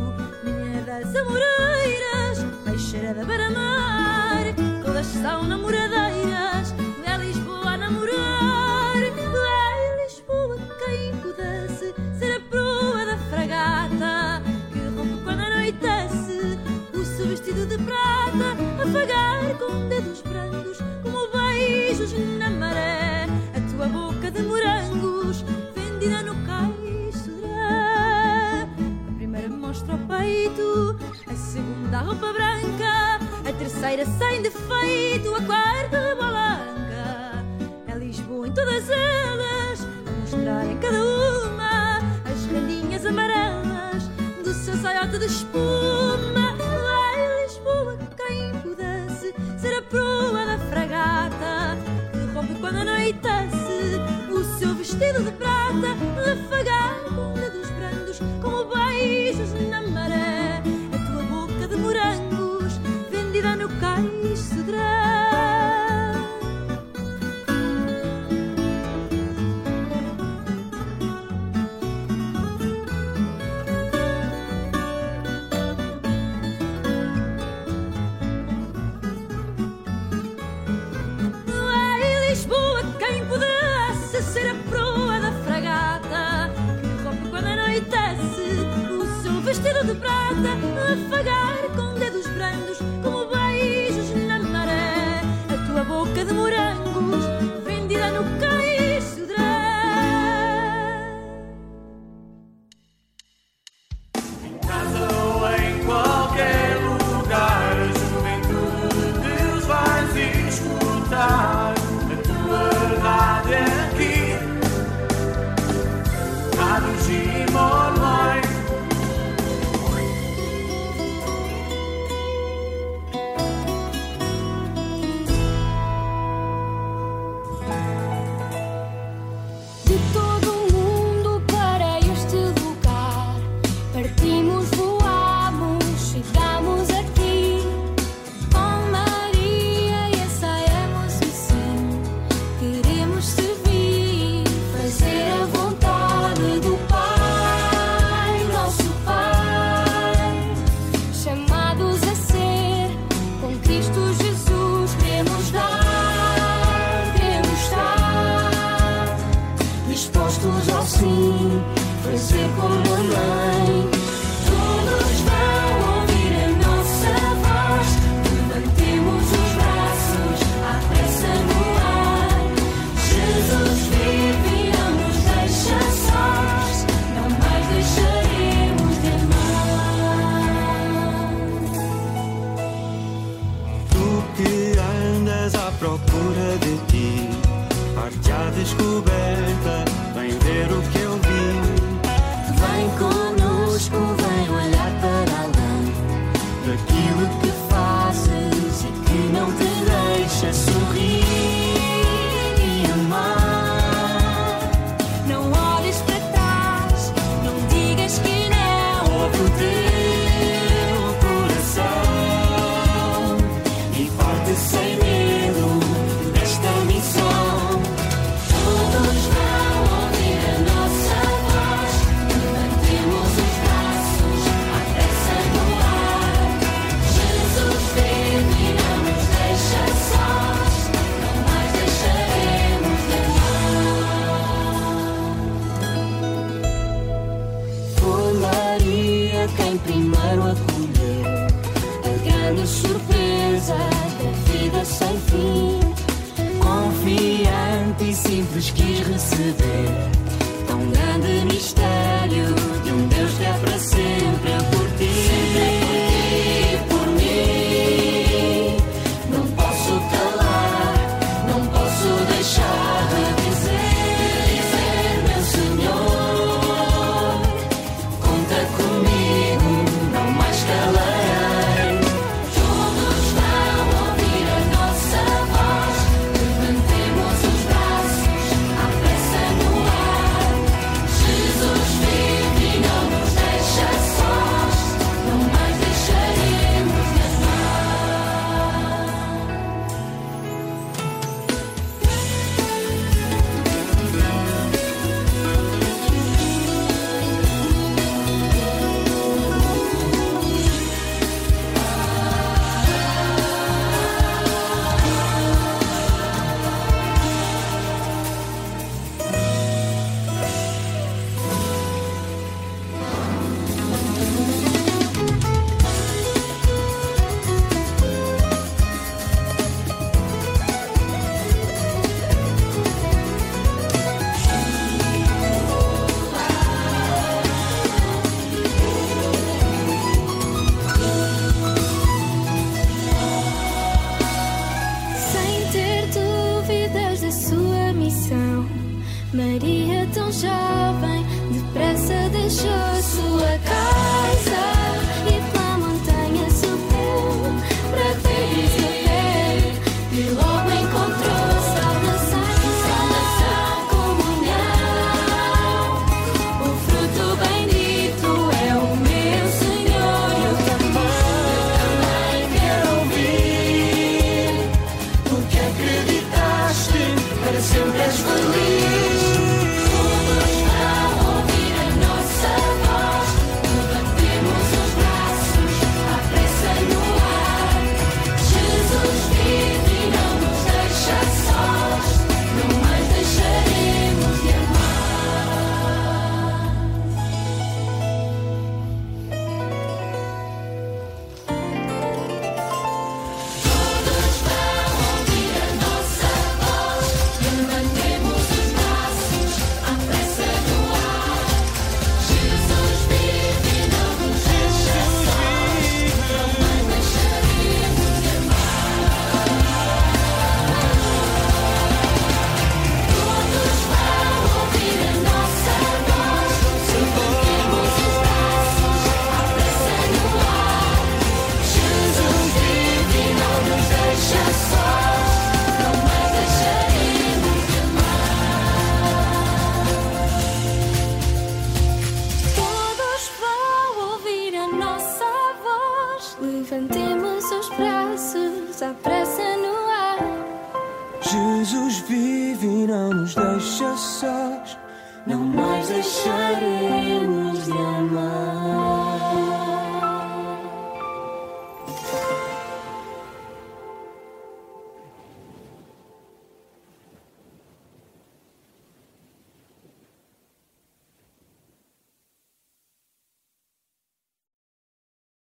minha das amoreiras, peixeira da beira-mar, todas são namoradeiras, é Lisboa a namorar, é Lisboa quem pudesse ser a proa da fragata, que rompe quando anoitece, o seu vestido de prata, afagar com dedos brandos, como beijos na maré, a tua boca de morangos, vendida no cais sodré. A primeira mostra o peito, a segunda a roupa branca, a terceira sem defeito, a quarta balanca. É Lisboa em todas elas, a mostrar em cada uma as rendinhas amarelas do seu saiote de espuma. Ai, Lisboa, quem pudesse ser a proa da fragata quando anoitece o seu vestido de prata, afagar com dedos brandos como beijos na maré. A tua boca de morangos, vendida no cais cedré. Afagar